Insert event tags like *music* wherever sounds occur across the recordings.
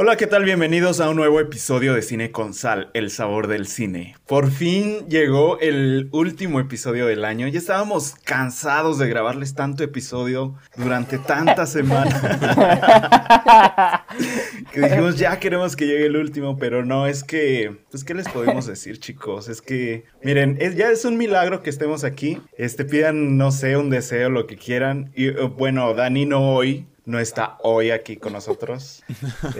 Hola, ¿qué tal? Bienvenidos a un nuevo episodio de Cine con Sal, el sabor del cine. Por fin llegó el último episodio del año. Ya estábamos cansados de grabarles tanto episodio durante tantas semanas. *laughs* que dijimos, ya queremos que llegue el último, pero no, es que, pues, ¿qué les podemos decir, chicos? Es que, miren, ya es un milagro que estemos aquí. Este, pidan, no sé, un deseo, lo que quieran. Y eh, bueno, Dani no hoy, no está hoy aquí con nosotros.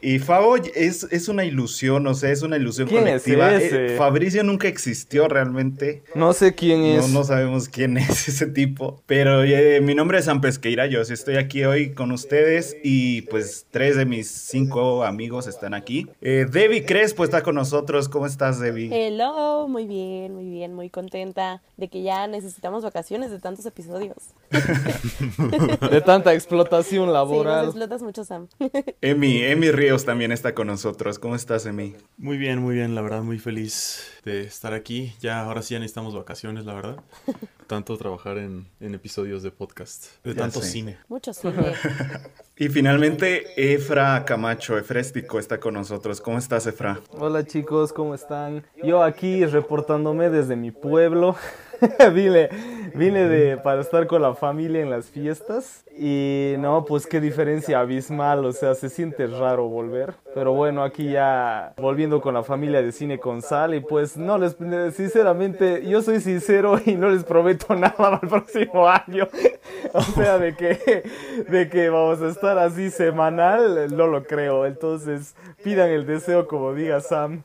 Y Fabo es, es una ilusión, o sea, es una ilusión colectiva. Eh, Fabricio nunca existió realmente. No sé quién es. No, sabemos quién es *laughs* ese tipo. Pero eh, mi nombre es San Pesqueira, yo estoy aquí hoy con ustedes y pues tres de mis cinco amigos están aquí. Eh, Debbie Crespo está con nosotros. ¿Cómo estás, Debbie? Hello, muy bien, muy bien, muy contenta de que ya necesitamos vacaciones de tantos episodios. *laughs* de tanta explotación laboral. Sí, nos explotas mucho, Sam. *laughs* Emi, Emi Ríos también está con nosotros. ¿Cómo estás, Emi? Muy bien, muy bien, la verdad, muy feliz de estar aquí. Ya, ahora sí ya necesitamos vacaciones, la verdad. *laughs* Tanto trabajar en, episodios de podcast, de tanto cine. Mucho cine. *laughs* y finalmente, Efra Camacho, Efréstico, está con nosotros. ¿Cómo estás, Efra? Hola, chicos, ¿cómo están? Yo aquí reportándome desde mi pueblo. *laughs* vine, vine de, para estar con la familia en las fiestas y no, pues qué diferencia abismal, o sea, se siente raro volver. Pero bueno, aquí ya volviendo con la familia de Cine con Sal y pues no les, sinceramente, yo soy sincero y no les prometo *laughs* nada para el próximo año. *laughs* o sea, de que, de que vamos a estar así semanal, no lo creo. Entonces, pidan el deseo como diga Sam.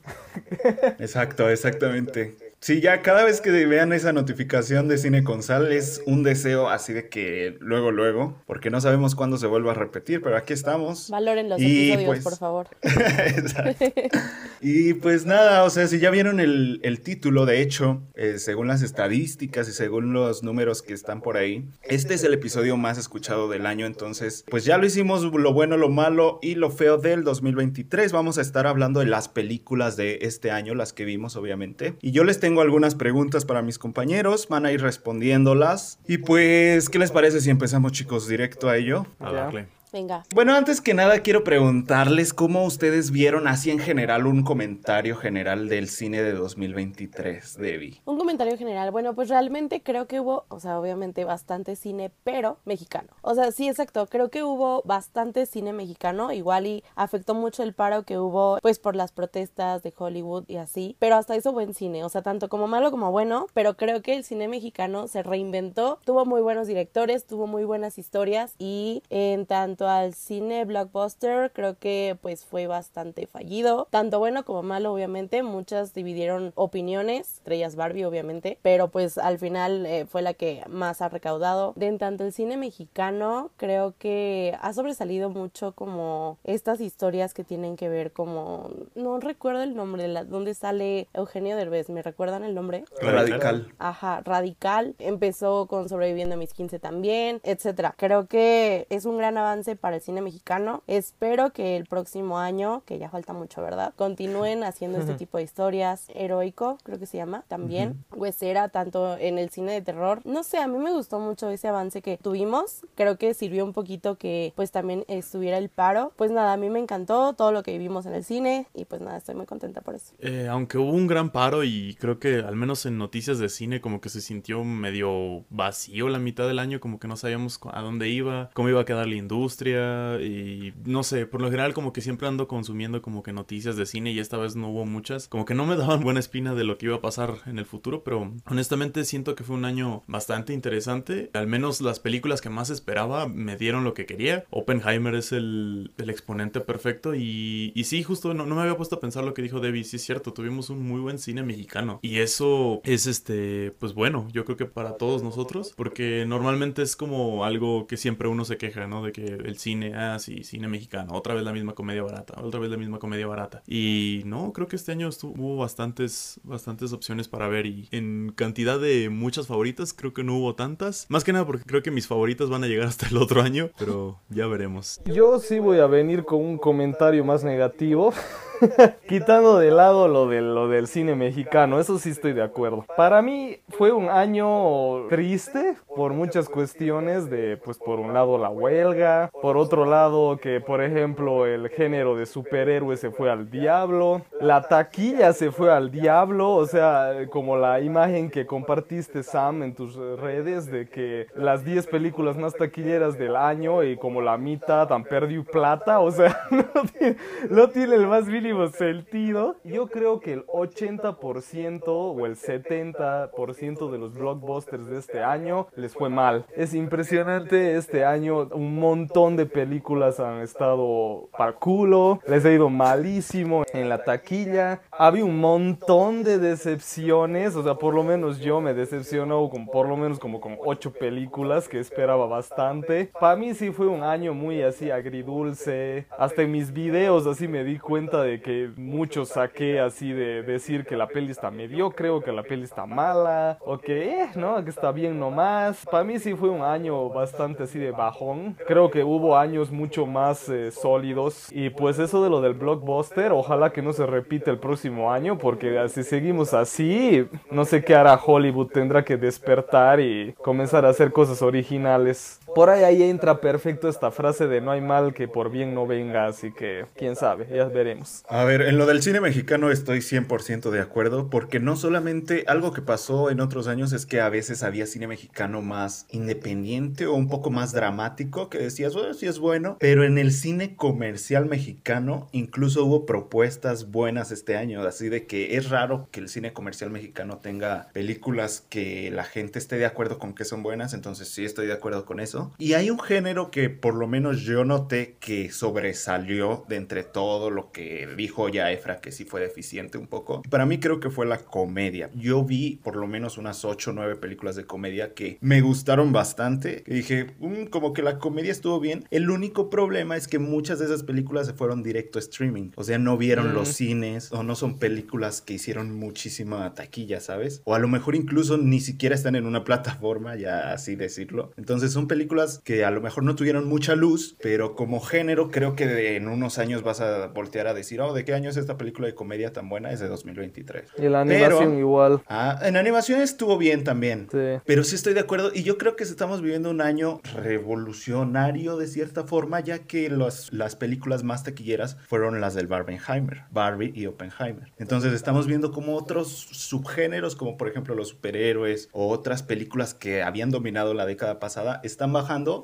Exacto, exactamente. Sí, ya cada vez que vean esa notificación de Cine con Sal es un deseo así de que luego, luego, porque no sabemos cuándo se vuelva a repetir, pero aquí estamos. Valoren los episodios, pues por favor. *laughs* y pues nada, o sea, si ya vieron el, título, de hecho, eh, según las estadísticas y según los números que están por ahí, este es el episodio más escuchado del año, entonces, pues ya lo hicimos lo bueno, lo malo y lo feo del 2023. Vamos a estar hablando de las películas de este año, las que vimos, obviamente. Y yo les tengo tengo algunas preguntas para mis compañeros, van a ir respondiéndolas. Y pues, ¿qué les parece si empezamos chicos directo a ello? A darle. Venga. Bueno, antes que nada quiero preguntarles cómo ustedes vieron así en general un comentario general del cine de 2023, Debbie. Un comentario general, bueno, pues realmente creo que hubo, o sea, obviamente bastante cine, pero mexicano. O sea, sí, exacto, creo que hubo bastante cine mexicano, igual y afectó mucho el paro que hubo, pues por las protestas de Hollywood y así, pero hasta eso buen cine, o sea, tanto como malo como bueno, pero creo que el cine mexicano se reinventó, tuvo muy buenos directores, tuvo muy buenas historias. Y en tanto al cine blockbuster, creo que pues fue bastante fallido, tanto bueno como malo obviamente, muchas dividieron opiniones, estrellas Barbie obviamente, pero pues al final eh, fue la que más ha recaudado. De en tanto el cine mexicano, creo que ha sobresalido mucho como estas historias que tienen que ver como, no recuerdo el nombre, la, donde sale Eugenio Derbez, ¿me recuerdan el nombre? Radical. Ajá, Radical. Empezó con Sobreviviendo a mis 15 también, etcétera. Creo que es un gran avance para el cine mexicano. Espero que el próximo año, que ya falta mucho, ¿verdad? Continúen haciendo este tipo de historias. Heroico, creo que se llama, también. Huesera, tanto en el cine de terror. No sé, a mí me gustó mucho ese avance que tuvimos. Creo que sirvió un poquito que pues también estuviera el paro. Pues nada, a mí me encantó todo lo que vivimos en el cine y pues nada, estoy muy contenta por eso. Eh, aunque hubo un gran paro y creo que al menos en noticias de cine como que se sintió medio vacío la mitad del año, como que no sabíamos a dónde iba, cómo iba a quedar la industria y no sé, por lo general como que siempre ando consumiendo como que noticias de cine y esta vez no hubo muchas, como que no me *laughs* daban buena espina de lo que iba a pasar en el futuro, pero honestamente siento que fue un año bastante interesante, al menos las películas que más esperaba me dieron lo que quería, Oppenheimer es el, el exponente perfecto y, y sí, justo no, no, me había puesto a pensar lo que dijo Debbie, sí es cierto, tuvimos un muy buen cine mexicano y eso es este, pues bueno, yo creo que para todos nosotros, porque normalmente es como algo que siempre uno se queja, ¿no? De que el cine, ah, sí, cine mexicano, otra vez la misma comedia barata, otra vez la misma comedia barata. Y no, creo que este año hubo bastantes, bastantes opciones para ver y en cantidad de muchas favoritas, creo que no hubo tantas. Más que nada porque creo que mis favoritas van a llegar *laughs* hasta el otro año, pero ya veremos. Yo sí voy a venir con un comentario más negativo. *laughs* *laughs* Quitando de lado lo, de, lo del cine mexicano, eso sí estoy de acuerdo. Para mí fue un año triste por muchas cuestiones de, pues por un lado la huelga, por otro lado que, por ejemplo, el género de superhéroes se fue al diablo, la taquilla se fue al diablo, o sea, como la imagen que compartiste, Sam, en tus redes de que las 10 películas más taquilleras del año y como la mitad han perdido plata, o sea, *laughs* no tiene, el más mínimo sentido. Yo creo que el 80% o el 70% de los blockbusters de este año les fue mal. Es impresionante este año, un montón de películas han estado para culo, les ha ido malísimo en la taquilla. Había un montón de decepciones, o sea, por lo menos yo me decepcionó con por lo menos como con 8 películas que esperaba bastante. Para mí sí fue un año muy así agridulce. Hasta en mis videos así me di cuenta de que muchos saqué así de decir que la peli está mediocre o que la peli está mala o que, eh, no, que está bien nomás. Para mí sí fue un año bastante así de bajón. Creo que hubo años mucho más eh, sólidos y pues eso de lo del blockbuster, ojalá que no se repite el próximo año porque si seguimos así, no sé qué hará Hollywood, tendrá que despertar y comenzar a hacer cosas originales. Por ahí, ahí entra perfecto esta frase de no hay mal que por bien no venga, así que quién sabe, ya veremos. A ver, en lo del cine mexicano estoy 100% de acuerdo, porque no solamente algo que pasó en otros años es que a veces había cine mexicano más independiente o un poco más dramático, que decías, bueno, sí es bueno, pero en el cine comercial mexicano incluso hubo propuestas buenas este año, así de que es raro que el cine comercial mexicano tenga películas que la gente esté de acuerdo con que son buenas, entonces sí estoy de acuerdo con eso. Y hay un género que por lo menos yo noté que sobresalió de entre todo lo que dijo ya Efra, que sí fue deficiente un poco. Para mí creo que fue la comedia. Yo vi por lo menos unas 8 o 9 películas de comedia que me gustaron bastante. Y dije, mm, como que la comedia estuvo bien. El único problema es que muchas de esas películas se fueron directo a streaming. O sea, no vieron los cines o no son películas que hicieron muchísima taquilla, ¿sabes? O a lo mejor incluso ni siquiera están en una *laughs* plataforma, ya así decirlo. Entonces son películas que a lo mejor no tuvieron mucha luz, pero como género creo que en unos años vas a voltear a decir, oh, ¿de qué año es esta película de comedia tan buena? Es de 2023. Y la animación igual. Ah, en animación estuvo bien también. Sí. Pero sí estoy de acuerdo y yo creo que estamos viviendo un año revolucionario de cierta forma, ya que los, las películas más taquilleras fueron las del Barbenheimer, Barbie y Oppenheimer. Entonces estamos viendo como otros subgéneros, como por ejemplo los superhéroes o otras películas que habían dominado la década pasada, están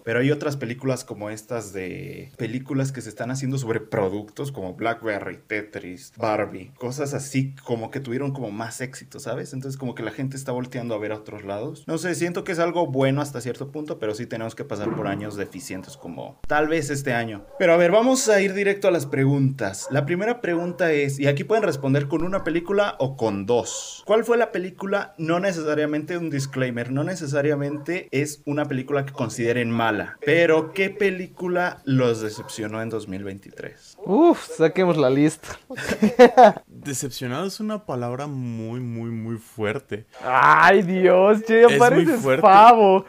pero hay otras películas como estas de películas que se están haciendo sobre productos como Blackberry, Tetris, Barbie, cosas así como que tuvieron como más éxito, ¿sabes? Entonces como que la gente está volteando a ver a otros lados. No sé, siento que es algo bueno hasta cierto punto, pero sí tenemos que pasar por años deficientes como tal vez este año. Pero a ver, vamos a ir directo a las preguntas. La primera pregunta es, y aquí pueden responder con una película o con dos. ¿Cuál fue la película? No necesariamente un disclaimer, no necesariamente es una película que considera en mala. Pero, ¿qué película los decepcionó en 2023? Uf, saquemos la lista. *laughs* Decepcionado es una palabra muy, muy, muy fuerte. Ay, Dios, che, pareces pavo.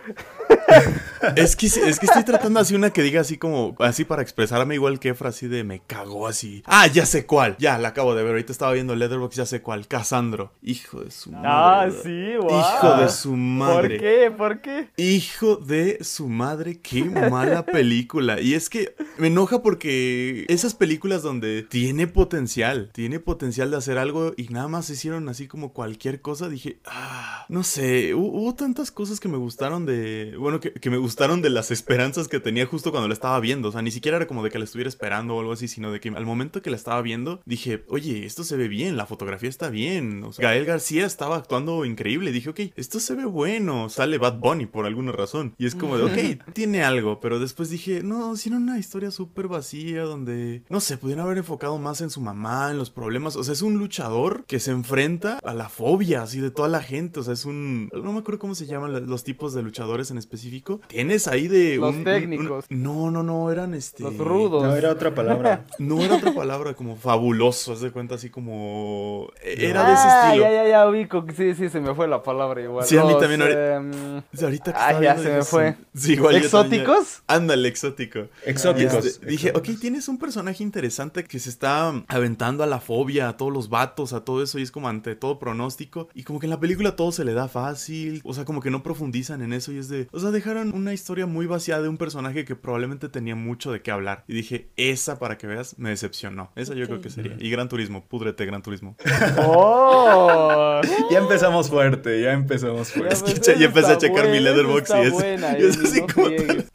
Es, que, es que estoy tratando así una que diga así como, así para expresarme igual que Efra, así de me cagó así. Ah, ya sé cuál, ya la acabo de ver. Ahorita estaba viendo Leatherbox, ya sé cuál. Casandro. Hijo de su madre. Ah, sí, wow. Hijo de su madre. ¿Por qué? ¿Por qué? Hijo de su madre, qué mala *laughs* película. Y es que me enoja porque esas películas donde tiene potencial, tiene potencial de hacer algo y nada más hicieron así como cualquier cosa, dije, ah, no sé, hubo tantas cosas que me gustaron de bueno, que, me gustaron de las esperanzas que tenía justo cuando la estaba viendo. O sea, ni siquiera era como de que la estuviera esperando o algo así, sino de que al momento que la estaba viendo, dije, oye, esto se ve bien, la fotografía está bien. O sea, Gael García estaba actuando increíble. Dije, ok, esto se ve bueno. Sale Bad Bunny por alguna razón. Y es como de, ok, tiene algo. Pero después dije, no, si una historia súper vacía donde, no sé, pudieron haber enfocado más en su mamá, en los problemas. O sea, es un luchador que se enfrenta a la fobia así de toda la gente. O sea, es un, no me acuerdo cómo se llaman los tipos de luchadores en específico específico. Tienes ahí de... Los un- técnicos. un- no, no, no, eran este... Los rudos. No, era otra palabra. *laughs* No era otra palabra, como fabuloso, haz de cuenta así como... Era de ese Ah, estilo. ya, ya, ya ubico. Sí, sí, se me fue la palabra igual. Sí, a mí Los, también ahorita- Sí, Ahorita que Ah, ya se me fue. sí, igual. ¿Exóticos? Ándale, exótico. Exóticos. Este, dije, ok, tienes un personaje interesante que se está aventando a la fobia, a todos los vatos, a todo eso, y es como ante todo pronóstico. Y como que en la película todo se le da fácil, o sea, como que no profundizan en eso, y es de. O sea, dejaron una historia muy vacía de un personaje que probablemente tenía mucho de qué hablar. Y dije, esa para que veas, me decepcionó. Esa yo creo que sería. Y Gran Turismo, púdrete, Gran Turismo. ¡Oh! Ya empezamos fuerte, ya empezamos fuerte. *laughs* Ya ves, Escucha, y esa empecé a checar mi buena, letterbox y es, buena, *laughs* y es Emi, así no como friegues.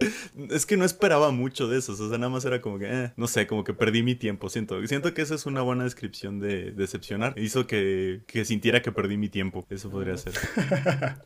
es que no esperaba mucho de eso, o sea, nada más era como que, eh, no sé, como que perdí mi tiempo, siento, siento que esa es una buena descripción de decepcionar, hizo que, que sintiera que perdí mi tiempo, eso podría ser. *laughs*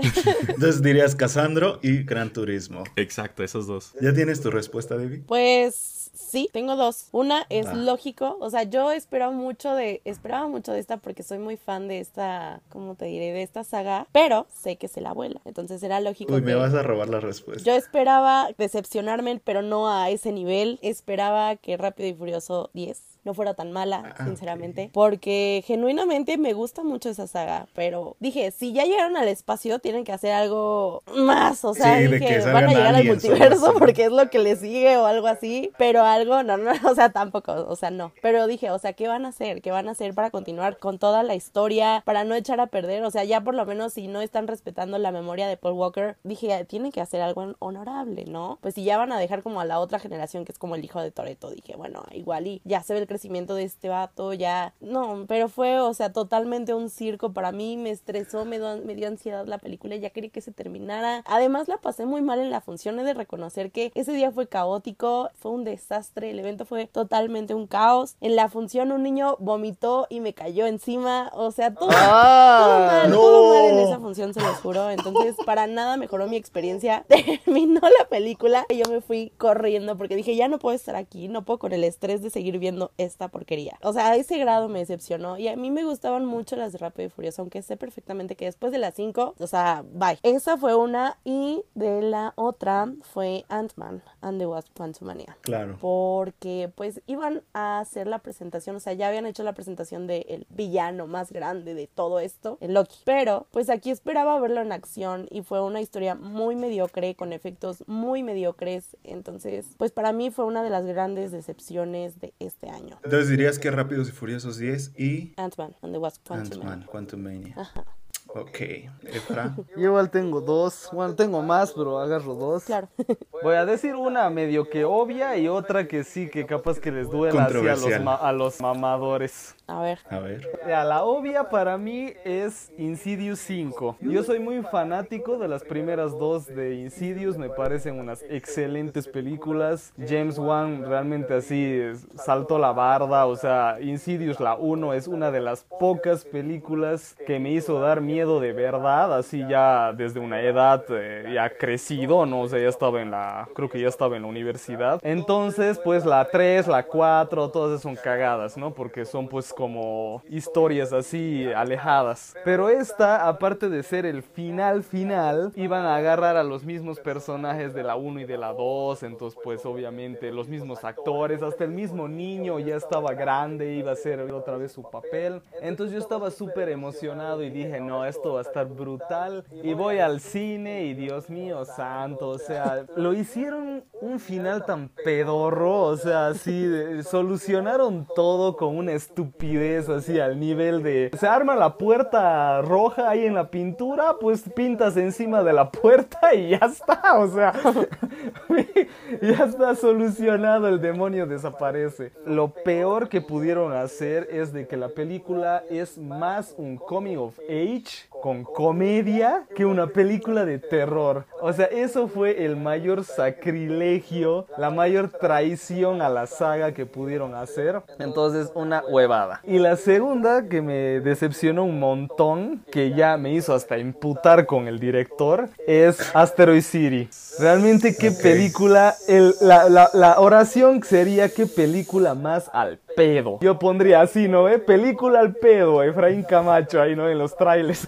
Entonces dirías Casandro y Gran Turismo. Exacto, esos dos. ¿Ya tienes tu respuesta, Debbie? Pues sí, tengo dos. Una es Ah. lógico, o sea, yo esperaba mucho de, esperaba mucho de esta porque soy muy fan de esta, ¿cómo te diré? De esta saga, pero sé que se la abuela, entonces era lógico Uy, que me vas a robar la respuesta. yo esperaba decepcionarme, pero no a ese nivel. Esperaba que Rápido y Furioso 10 no fuera tan mala, Ah, sinceramente, porque genuinamente me gusta mucho esa saga, pero dije, si ya llegaron al espacio, tienen que hacer algo más, o sea, Sí, dije, van a llegar al multiverso *laughs* porque es lo que le sigue o algo así, pero algo, no, no, *laughs* o sea, tampoco, o sea, no, pero dije, o sea, ¿qué van a hacer? ¿Qué van a hacer para continuar con toda la historia, para no echar a perder? O sea, ya por lo menos si no están respetando la memoria de Paul Walker, dije, tienen que hacer algo honorable, ¿no? Pues si ya van a dejar como a la otra generación que es como el hijo de Toreto, dije, bueno, igual y ya se ve el crecimiento de este vato, ya, no, pero fue, o sea, totalmente un circo para mí, me estresó, me, dio- me dio ansiedad la película, ya quería que se terminara. Además la pasé muy mal en la función, he de reconocer que ese día fue caótico, fue un desastre, el evento fue totalmente un caos. En la función un niño vomitó y me cayó encima, o sea, todo, todo ¡Ah! mal, no. todo mal en esa función, se los juro. Entonces, para nada mejoró mi experiencia. *laughs* Terminó la película y yo me fui corriendo porque dije, ya no puedo estar aquí, no puedo con el estrés de seguir viendo esta porquería. O sea, a ese grado me decepcionó. Y a mí me gustaban mucho las de Rápido y Furioso, aunque sé perfectamente que después de las 5, o sea, bye. Esa fue una y de la otra fue Ant-Man and the Wasp Quantumania Claro. Porque pues iban a hacer la presentación, o sea, ya habían hecho la presentación del villano más grande de todo esto, el Loki, pero pues aquí esperaba verlo en acción y fue una historia muy mediocre, con efectos muy mediocres, entonces pues para mí fue una de las grandes decepciones de este año. Entonces dirías que Rápidos y Furiosos 10 y Ant-Man and the Wasp. Ant-Man, Quantumania. Ajá, Ok. Efra. Yo igual tengo dos. Bueno, tengo más, pero agarro dos. claro. Voy a decir una medio que obvia y otra que sí, que capaz que les duela así a los, Controversial. ma- a los mamadores. A ver. A ver. Ya, la obvia para mí es Insidious 5. Yo soy muy fanático de las primeras dos de Insidious, me parecen unas excelentes películas. James Wan realmente así saltó la barda, o sea, Insidious la 1 es una de las pocas películas que me hizo dar miedo de verdad, así ya desde una edad eh, ya crecido, ¿no? O sea, ya estaba en la, creo que ya estaba en la universidad. Entonces, pues la 3, la 4, todas son cagadas, ¿no? Porque son pues como historias así alejadas. Pero esta, aparte de ser el final final, iban a agarrar a los mismos personajes de la 1 y de la 2, entonces pues obviamente los mismos actores, hasta el mismo niño ya estaba grande, iba a hacer otra vez su papel. Entonces yo estaba súper emocionado y dije, no, esto va a estar brutal. Y voy al cine y Dios mío santo, o sea, lo hicieron un final tan pedorro, o sea, así, de- solucionaron todo con una estupidez así al nivel de, se arma la puerta roja ahí en la pintura, pues pintas encima de la puerta y ya está, o sea, *laughs* ya está solucionado, el demonio desaparece. Lo peor que pudieron hacer es de que la película es más un coming of age Cool. Con comedia que una película de terror. O sea, eso fue el mayor sacrilegio, la mayor traición a la saga que pudieron hacer. Entonces, una huevada. Y la segunda que me decepcionó un montón, que ya me hizo hasta imputar con el director, es Asteroid City. Realmente qué película, el- la, la- la oración sería qué película más al pedo. Yo pondría así, ¿no? ¿Eh? Película al pedo, Efraín Camacho ahí, ¿no? En los trailers.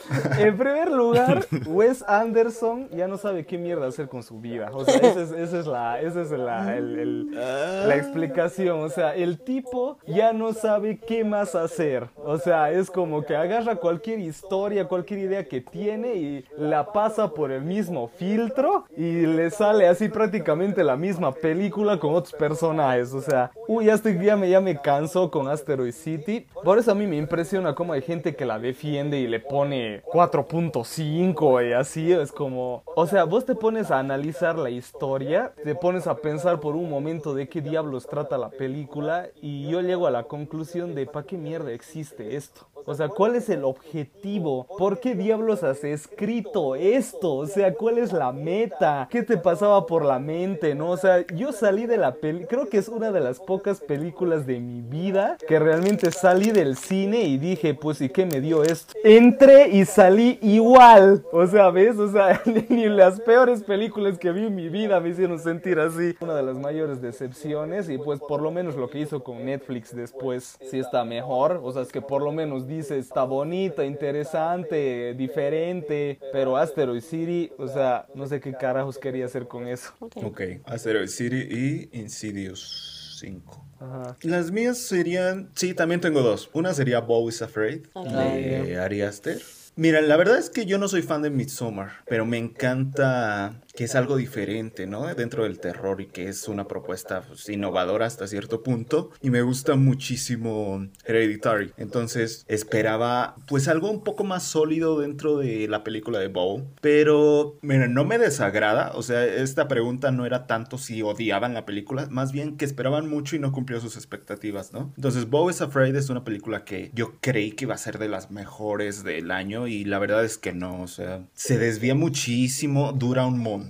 *laughs* en primer lugar, Wes Anderson ya no sabe qué mierda hacer con su vida. O sea, esa es, esa es la, esa es la, el- el- la explicación. O sea, el tipo ya no sabe qué más hacer. O sea, es como que agarra cualquier historia, cualquier idea que tiene y la pasa por el mismo filtro y le sale así prácticamente la misma película con otros personajes. O sea, uy, ya, estoy, ya, me, ya me canso con Asteroid City. Por eso a mí me impresiona cómo hay gente que la defiende y le pone 4.5 y así. Es como, o sea, vos te pones a analizar la historia, te pones a pensar por un momento de qué diablos trata la película y yo llego a la conclusión de ¿para qué mierda existe esto? O sea, ¿cuál es el objetivo? ¿Por qué diablos has escrito esto? O sea, ¿cuál es la meta? ¿Qué te pasaba por la mente? ¿No? O sea, yo salí de la peli, creo que es una de las pocas películas de mi vida que realmente salí del cine y dije, pues, ¿y qué me dio esto? Entré y salí igual. O sea, ¿ves? O sea, *laughs* ni las peores películas que vi en mi vida me hicieron sentir así. Una de las mayores decepciones y pues por lo menos lo que hizo con Netflix después sí está mejor. O sea, es que por lo menos dice está bonita, interesante, diferente. Pero Asteroid City, o sea, no sé qué carajos quería hacer con eso. Ok. Ok, Asteroid City y Insidious 5. Ajá. Las mías serían, sí, también tengo dos. Una sería Bo is Afraid de Ari Aster. Mira, la verdad es que yo no soy fan de Midsommar, pero me encanta que es algo diferente, ¿no? Dentro del terror y que es una propuesta pues, innovadora hasta cierto punto. Y me gusta muchísimo Hereditary. Entonces esperaba pues algo un poco más sólido dentro de la película de Bow. Pero, mira, no me desagrada. O sea, esta pregunta no era tanto si odiaban la película, más bien que esperaban mucho y no cumplió sus expectativas, ¿no? Entonces, Bow is Afraid es una película que yo creí que iba a ser de las mejores del año y la verdad es que no, o sea, se desvía muchísimo, dura un montón.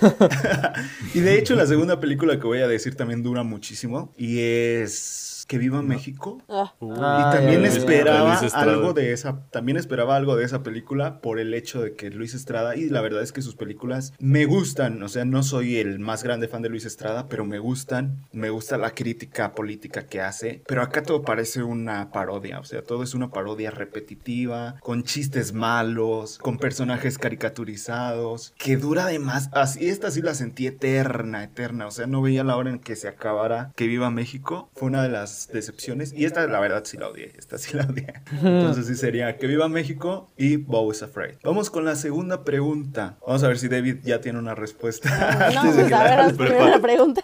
*laughs* y de hecho, la segunda película que voy a decir también dura muchísimo y es Que Viva México. Ah, y también esperaba algo de esa, también esperaba algo de esa película por el hecho de que Luis Estrada, y la verdad es que sus películas me gustan, o sea, no soy el más grande fan de Luis Estrada, pero me gustan, me gusta la crítica política que hace, pero acá todo parece una parodia, o sea, todo es una parodia repetitiva, con chistes malos, con personajes caricaturizados, que dura de más, así, esta sí la sentí eterna, eterna, o sea, no veía la hora en que se acabara Que Viva México, fue una de las decepciones, y esta la verdad sí la odié, esta sí la odié. Entonces sí sería Que Viva México y Bo is Afraid. Vamos con la segunda pregunta. Vamos a ver si David ya tiene una respuesta. no, *laughs* pues a ver, la pregunta.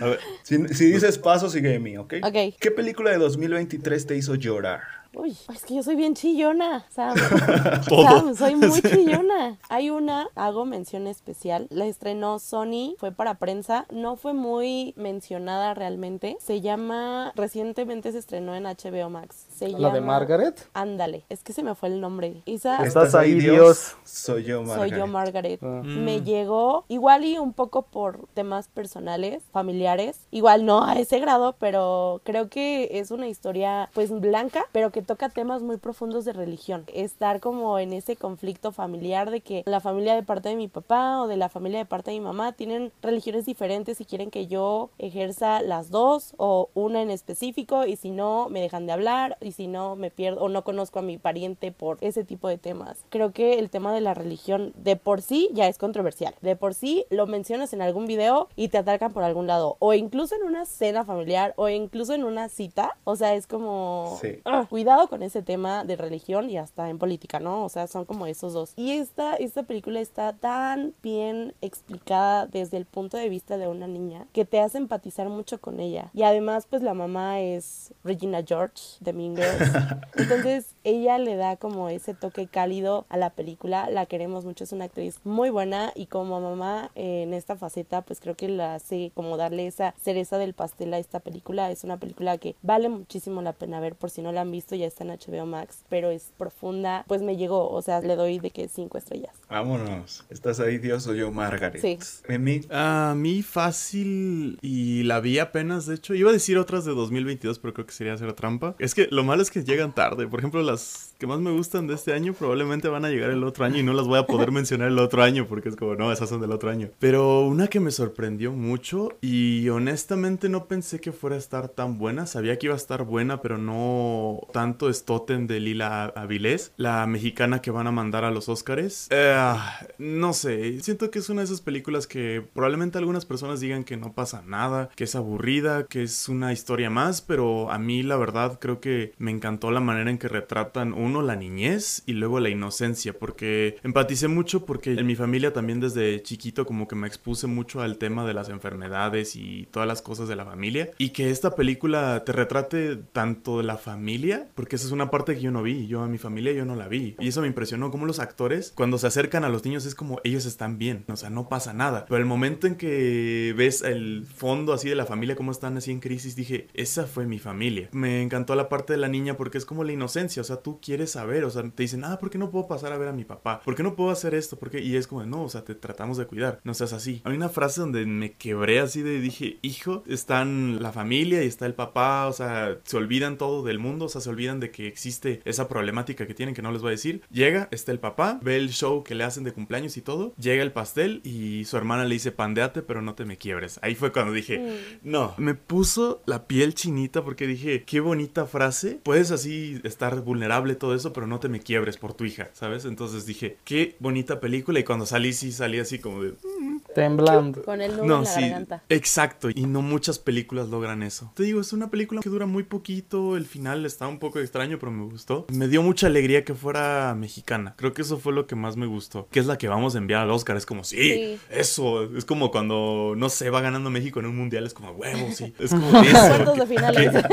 A ver, si, si dices paso, sigue de mí, ¿ok? Ok. ¿Qué película de 2023 te hizo llorar? Uy, es que yo soy bien chillona, Sam. *laughs* Sam, soy muy *laughs* chillona. Hay una, hago mención especial, la estrenó Sony, fue para prensa, no fue muy mencionada realmente. Se llama, recientemente se estrenó en HBO Max. Se ¿La de Margaret? Ándale, es que se me fue el nombre. Esa Estás ahí, Dios. Soy yo, soy Margaret. yo Margaret. Ah. Me llegó igual y un poco por temas personales, familiares. Igual no a ese grado, pero creo que es una historia pues blanca, pero que toca temas muy profundos de religión. Estar como en ese conflicto familiar de que la familia de parte de mi papá o de la familia de parte de mi mamá tienen religiones diferentes y quieren que yo ejerza las dos o una en específico y si no me dejan de hablar y si no me pierdo o no conozco a mi pariente por ese tipo de temas. Creo que el tema de la religión de por sí ya es controversial. De por sí lo mencionas en algún video y te atacan por algún lado o incluso en una cena familiar o incluso en una cita. O sea, es como Sí. ah, cuidado con ese tema de religión y hasta en política, ¿no? O sea, son como esos dos. Y esta, esta película está tan bien explicada desde el punto de vista de una niña que te hace empatizar mucho con ella. Y además, pues la mamá es Regina George de Mean Girls. *laughs* Entonces, ella le da como ese toque cálido a la película. La queremos mucho, es una actriz muy buena y como mamá eh, en esta faceta, pues creo que la hace como darle esa cereza del pastel a esta película. Es una película que vale muchísimo la pena ver por si no la han visto, ya está en HBO Max, pero es profunda. Pues me llegó, o sea, le doy de que cinco estrellas. Vámonos. ¿Estás ahí, Dios? Soy yo, Margaret. Sí. Mimi. a mí fácil y la vi apenas, de hecho. Iba a decir otras de 2022, pero creo que sería hacer trampa. Es que lo malo es que llegan tarde. Por ejemplo, las que más me gustan de este año probablemente van a llegar el otro año y no las voy a poder *laughs* mencionar el otro año porque es como, no, esas son del otro año. Pero una que me sorprendió mucho y honestamente no pensé que fuera a estar tan buena. Sabía que iba a estar buena, pero no tanto es Totem de Lila Avilés, la mexicana que van a mandar a los Oscars. Eh, no sé, siento que es una de esas películas que probablemente algunas personas digan que no pasa nada, que es aburrida, que es una historia más, pero a mí la verdad creo que me encantó la manera en que retratan uno la niñez y luego la inocencia, porque empaticé mucho porque en mi familia también desde chiquito como que me expuse mucho al tema de las enfermedades y todas las cosas de la familia y que esta película te retrate tanto de la familia, porque esa es una parte que yo no vi, yo a mi familia yo no la vi y eso me impresionó como los actores cuando se acercan a los niños es como ellos están bien, o sea, no pasa nada, pero el momento en que ves el fondo así de la familia como están así en crisis, dije, esa fue mi familia. Me encantó la parte de la niña porque es como la inocencia, o sea, tú quieres saber, o sea, te dicen, ah, ¿por qué no puedo pasar a ver a mi papá? ¿Por qué no puedo hacer esto? ¿Por qué? Y es como, no, o sea, te tratamos de cuidar, no seas así. Hay una frase donde me quebré así de, dije, hijo, están la familia y está el papá, o sea, se olvidan todo del mundo, o sea, se olvidan de que existe esa problemática que tienen que no les voy a decir. Llega, está el papá, ve el show que le hacen de cumpleaños y todo, llega el pastel y su hermana le dice, pandeate, pero no te me quiebres. Ahí fue cuando dije, mm. no, me puso la piel chinita porque dije, qué bonita frase, puedes así estar vulnerable todo eso, pero no te me quiebres por tu hija, ¿sabes? Entonces dije, qué bonita película y cuando salí sí salí así como de... Mm, Temblando. Con el nudo en la sí, garganta. Exacto, y no muchas películas logran eso. Te digo, es una película que dura muy poquito, el final está un poco extraño, pero me gustó. Me dio mucha alegría que fuera mexicana. Creo que eso fue lo que más me gustó, que es la que vamos a enviar al Oscar. Es como, sí, eso. Es como cuando, no sé, va ganando México en un mundial, es como, huevo, sí. Es como *laughs* eso. de finales.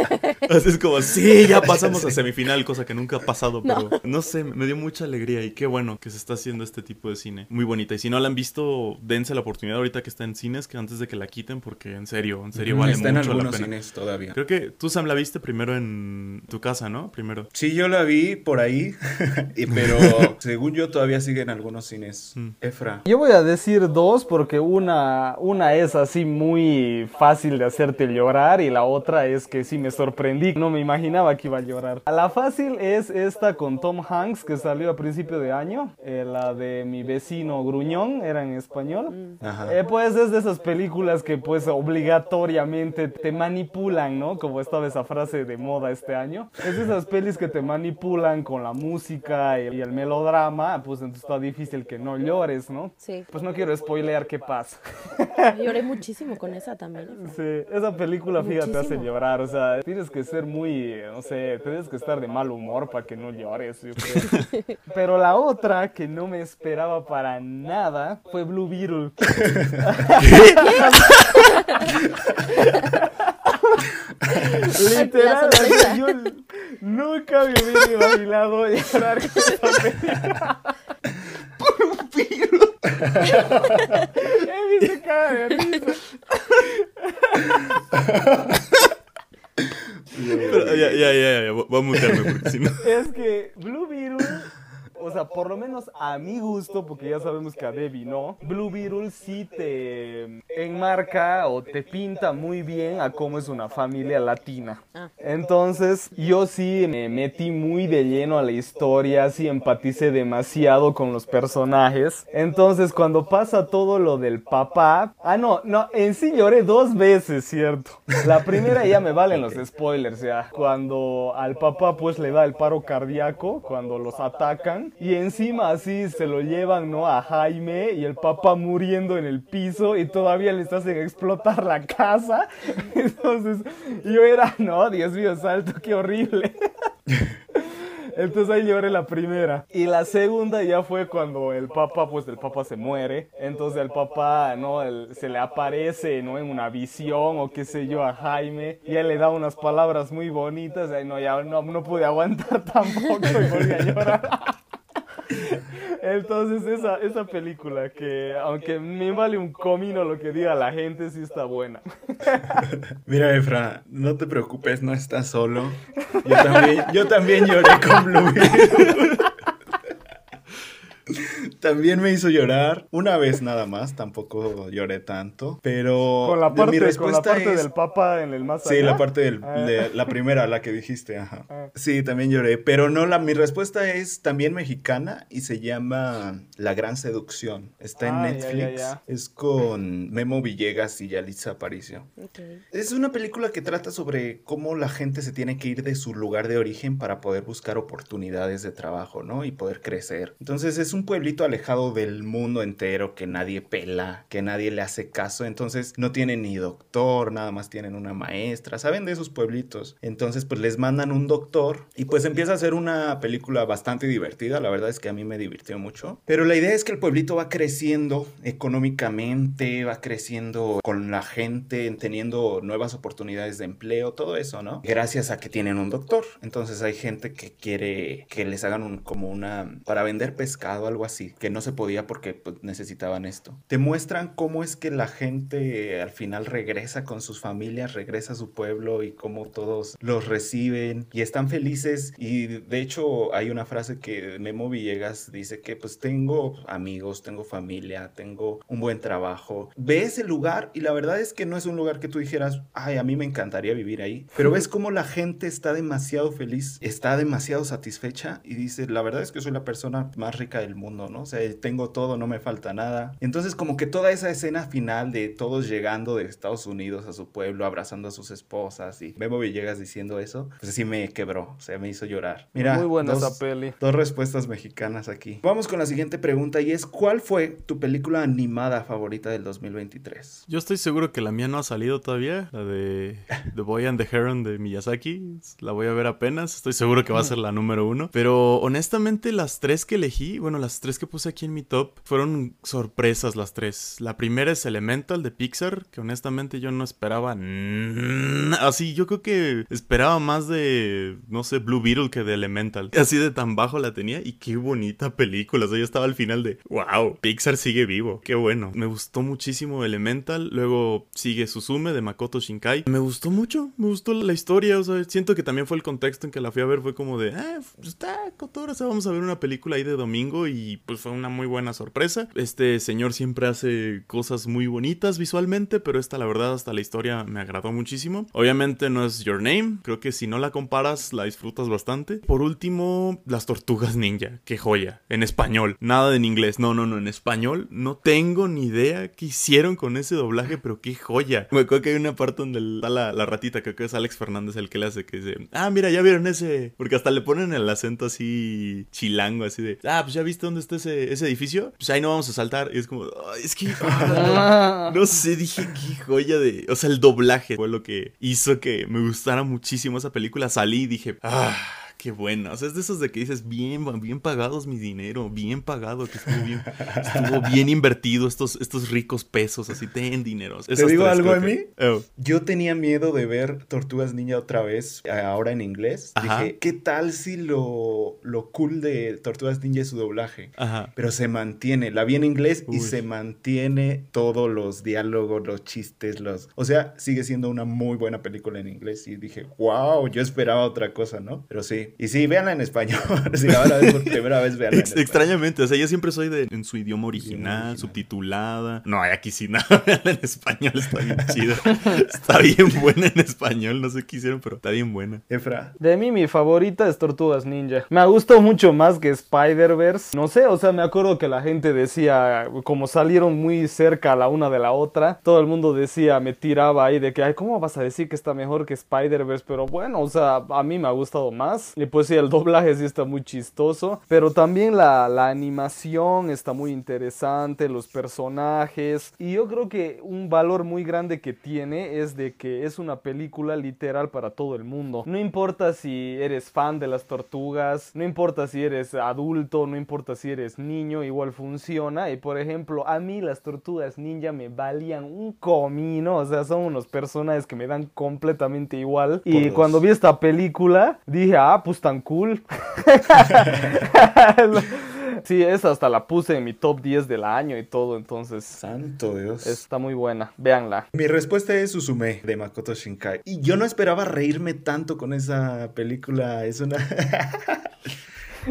*laughs* es como, sí, ya pasamos a semifinal, cosa que nunca ha pasado, pero no sé, me dio mucha alegría y qué bueno que se está haciendo este tipo de cine. Muy bonita. Y si no la han visto, dense la oportunidad ahorita que está en cines que antes de que la quiten porque en serio, en serio vale está mucho en la pena. cines todavía. Creo que tú Sam la viste primero en tu casa, ¿no? Primero. Sí, yo la vi por ahí, *laughs* pero *laughs* según yo todavía sigue en algunos cines. Mm. Efra. Yo voy a decir dos porque una, una es así muy fácil de hacerte llorar y la otra es que sí me sorprendí, no me imaginaba que iba a llorar. La fácil es esta con Tom Hanks que salió a principio de año, eh, la de mi vecino gruñón, era en español. Eh, pues es de esas películas que pues obligatoriamente te manipulan, ¿no? Como estaba esa frase de moda este año. Es de esas pelis que te manipulan con la música y, el melodrama, pues entonces está difícil que no llores, ¿no? Sí. Pues no quiero spoilear qué pasa. *laughs* Lloré muchísimo con esa también. Sí, esa película, fíjate, hace llorar, o sea, tienes que ser muy, no sé, tienes que estar de mal humor para que no llores, yo creo. *laughs* Pero la otra que no me esperaba para nada fue Blue Beetle. Literal, yo nunca me hubiera imaginado llorar con esta película. Por un virus. He visto cara de risa. Pero, ya, ya, ya, ya, voy a mutearme porque si no. Es que Blue Beetle o sea, por lo menos a mi gusto, porque ya sabemos que a Debbie no, Blue Beetle sí te enmarca o te pinta muy bien a cómo es una familia latina. Ah. Entonces, yo sí me metí muy de lleno a la historia, sí empaticé demasiado con los personajes. Entonces, cuando pasa todo lo del papá, ah, no, no, en sí lloré dos veces, ¿cierto? La primera ya me valen los spoilers, ya. Cuando al papá pues le da el paro cardíaco, cuando los atacan, y encima así se lo llevan, ¿no? A Jaime y el papá muriendo en el piso y todavía les hacen explotar la casa. *laughs* Entonces yo era, no, Dios mío, salto, qué horrible. *laughs* Entonces ahí lloré la primera. Y la segunda ya fue cuando el papá, pues el papá se muere. Entonces el papá, ¿no? se le aparece, ¿no? En una visión o qué sé yo a Jaime. Y él le da unas palabras muy bonitas. Y no, ya no, no pude aguantar *laughs* tampoco y volví a llorar. Entonces esa, esa película que aunque me vale un comino lo que diga la gente, sí está buena. *laughs* Mira, Efra, no te preocupes, no estás solo. Yo también, yo también lloré con Blue También me hizo llorar. Una vez nada más, tampoco lloré tanto. Pero Con la parte, mi con la parte es- del papa en el más Sí, la parte del, Ah. de- la primera, la que dijiste, ajá. Ah. Sí, también lloré, pero no, la, mi respuesta es también mexicana y se llama La Gran Seducción. Está en Ah, Netflix, ya, ya. es con Memo Villegas y Yalitza Aparicio. Es una película que trata sobre cómo la gente se tiene que ir de su lugar de origen para poder buscar oportunidades de trabajo, ¿no? Y poder crecer. Entonces es un pueblito alejado del mundo entero que nadie pela, que nadie le hace caso. Entonces no tienen ni doctor, nada más tienen una maestra. ¿Saben de esos pueblitos? Entonces pues les mandan un doctor y pues empieza a ser una película bastante divertida. La verdad es que a mí me divirtió mucho. Pero la idea es que el pueblito va creciendo económicamente, va creciendo con la gente, teniendo nuevas oportunidades de empleo, todo eso, ¿no? Gracias a que tienen un doctor. Entonces hay gente que quiere que les hagan un, como una, para vender pescado, algo así, que no se podía porque pues, necesitaban esto. Te muestran cómo es que la gente al final regresa con sus familias, regresa a su pueblo y cómo todos los reciben y están felices. Y de hecho hay una frase que Memo Villegas dice que pues tengo amigos, tengo familia, tengo un buen trabajo. Ves el lugar y la verdad es que no es un lugar que tú dijeras, ay, a mí me encantaría vivir ahí. Pero ves cómo la gente está demasiado feliz, está demasiado satisfecha y dice, la verdad es que soy la persona más rica del mundo, ¿no? O sea, tengo todo, no me falta nada. Entonces como que toda esa escena final de todos llegando de Estados Unidos a su pueblo, abrazando a sus esposas y Memo Villegas diciendo eso, pues sí me quebró, o sea, me hizo llorar. Mira, Muy buena dos- esa peli. Dos respuestas mexicanas aquí. Vamos con la siguiente pregunta y es ¿cuál fue tu película animada favorita del 2023? Yo estoy seguro que la mía no ha salido todavía, la de The Boy and the Heron de Miyazaki. La voy a ver apenas, estoy seguro que va a ser la número uno. Pero honestamente las tres que elegí, bueno, las tres que puse aquí en mi top, fueron sorpresas las tres. La primera es Elemental de Pixar, que honestamente yo no esperaba. Así, yo creo que esperaba más de, no sé, Blue Beetle que de Elemental. *laughs* Así de tan bajo la tenía y qué bonita película. O sea, yo estaba al final de, wow, Pixar sigue vivo. Qué bueno. Me gustó muchísimo Elemental. Luego sigue Suzume de Makoto Shinkai. Me gustó mucho. Me gustó la historia. O sea, siento que también fue el contexto en que la fui a ver. Fue como de, ah, pues está cotora. O vamos a ver una película ahí de domingo y pues fue una muy buena sorpresa. Este señor siempre hace cosas muy bonitas visualmente, pero esta la verdad hasta la historia me agradó muchísimo. Obviamente no es Your Name. Creo que si no la comparas la disfrutas bastante. Por último, Las Tortugas Ninja. Qué joya. En español. Nada en inglés. No, no, no. En español no tengo ni idea qué hicieron con ese doblaje, pero qué joya. Me acuerdo que hay una parte donde está la, la ratita, creo que es Alex Fernández el que le hace, que dice, ah, mira, ya vieron ese. Porque hasta le ponen el acento así chilango, así de, ah, pues ya viste dónde está ese, ese edificio. Pues ahí no vamos a saltar. Y es como, "Ay, es que. ah, no, no sé, dije, qué joya de. O sea, el doblaje fue lo que hizo que me gustara muchísimo esa película. Salí y dije, ah. Qué bueno, o sea, es de esos de que dices, bien, bien pagados mi dinero, bien pagado, que estuvo bien, estuvo bien invertido estos, estos ricos pesos, así, ten dinero. ¿Te digo tres algo, que- Emi? Oh. Yo tenía miedo de ver Tortugas Ninja otra vez, eh, ahora en inglés. Ajá. Dije, ¿qué tal si lo, lo cool de Tortugas Ninja es su doblaje? Ajá. Pero se mantiene, la vi en inglés y se mantiene todos los diálogos, los chistes, los... O sea, sigue siendo una muy buena película en inglés y dije, wow, yo esperaba otra cosa, ¿no? Pero sí, y sí, véanla en español. *laughs* si la van a ver por primera vez, véanla en Ex- español. extrañamente, o sea, yo siempre soy de en su idioma original, original. subtitulada. No, aquí sí *laughs* nada, en español está bien chido. Está bien buena en español, no sé qué hicieron, pero está bien buena. Efra, De mí mi favorita es Tortugas Ninja. Me gustó mucho más que Spider-Verse. No sé, o sea, me acuerdo que la gente decía, como salieron muy cerca la una de la otra, todo el mundo decía, me tiraba ahí de que, ay, ¿cómo vas a decir que está mejor que Spider-Verse? Pero bueno, o sea, a mí me ha gustado más. Y pues sí, el doblaje sí está muy chistoso. Pero también la, la animación está muy interesante, los personajes. Y yo creo que un valor muy grande que tiene es de que es una película literal para todo el mundo. No importa si eres fan de las tortugas, no importa si eres adulto, no importa si eres niño, igual funciona. Y por ejemplo, a mí las tortugas ninja me valían un comino, o sea, son unos personajes que me dan completamente igual. Y cuando vi esta película, dije, ah, pues tan cool. *laughs* sí, esa hasta la puse en mi top 10 del año y todo, entonces santo Dios. está muy buena. Véanla. Mi respuesta es Suzume de Makoto Shinkai. Y yo no esperaba reírme tanto con esa película. Es una. *laughs*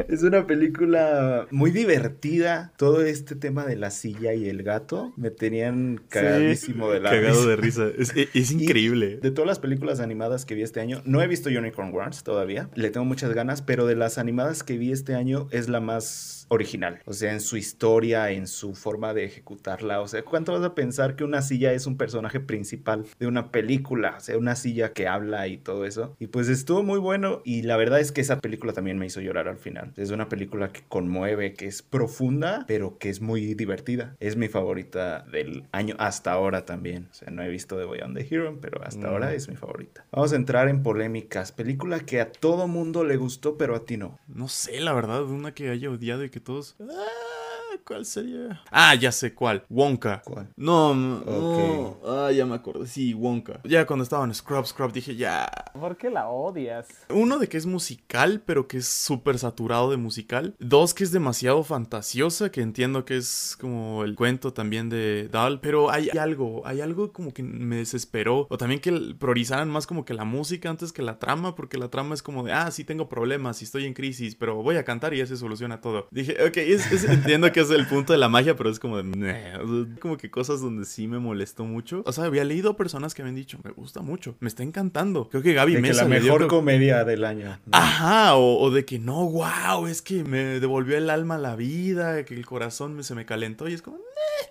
Es una película muy divertida. Todo este tema de la silla y el gato me tenían cagadísimo de la Cagado risa. de risa. Es, es- *laughs* increíble. De todas las películas animadas que vi este año, no he visto Unicorn Wars todavía. Le tengo muchas ganas, pero de las animadas que vi este año es la más original. O sea, en su historia, en su forma de ejecutarla. O sea, ¿cuánto vas a pensar que una silla es un personaje principal de una película? O sea, una silla que habla y todo eso. Y pues estuvo muy bueno. Y la verdad es que esa película también me hizo llorar al final. Es una película que conmueve, que es profunda, pero que es muy divertida. Es mi favorita del año hasta ahora también. O sea, no he visto The Beyond the Hero, pero hasta Mm. ahora es mi favorita. Vamos a entrar en polémicas. Película que a todo mundo le gustó, pero a ti no. No sé, la verdad, una que haya odiado y kitus. Aaaa! ¿Cuál sería? Ah, ya sé cuál. Wonka. ¿Cuál? No, no. Ok. Ah, ya me acordé. Sí, Wonka. Ya cuando estaba en Scrub Scrub dije ya. ¿Por qué la odias? Uno de que es musical, pero que es súper saturado de musical. Dos, que es demasiado fantasiosa, que entiendo que es como el cuento también de Dahl. Pero hay algo, hay algo como que me desesperó. O también que priorizaran más como que la música antes que la trama, porque la trama es como de, ah, sí tengo problemas, sí estoy en crisis, pero voy a cantar y ya se soluciona todo. Dije, ok, es- es- entiendo que es el punto de la magia, pero es como de, "Meh". O sea, como que cosas donde sí me molestó mucho. O sea, había leído personas que me han dicho, me gusta mucho, me está encantando. Creo que Gaby De que Mesa la le dio mejor creo- comedia del año. ¿no? Ajá, o, o de que no, wow, es que me devolvió el alma a la vida, que el corazón me- se me calentó y es como... "Meh, meh".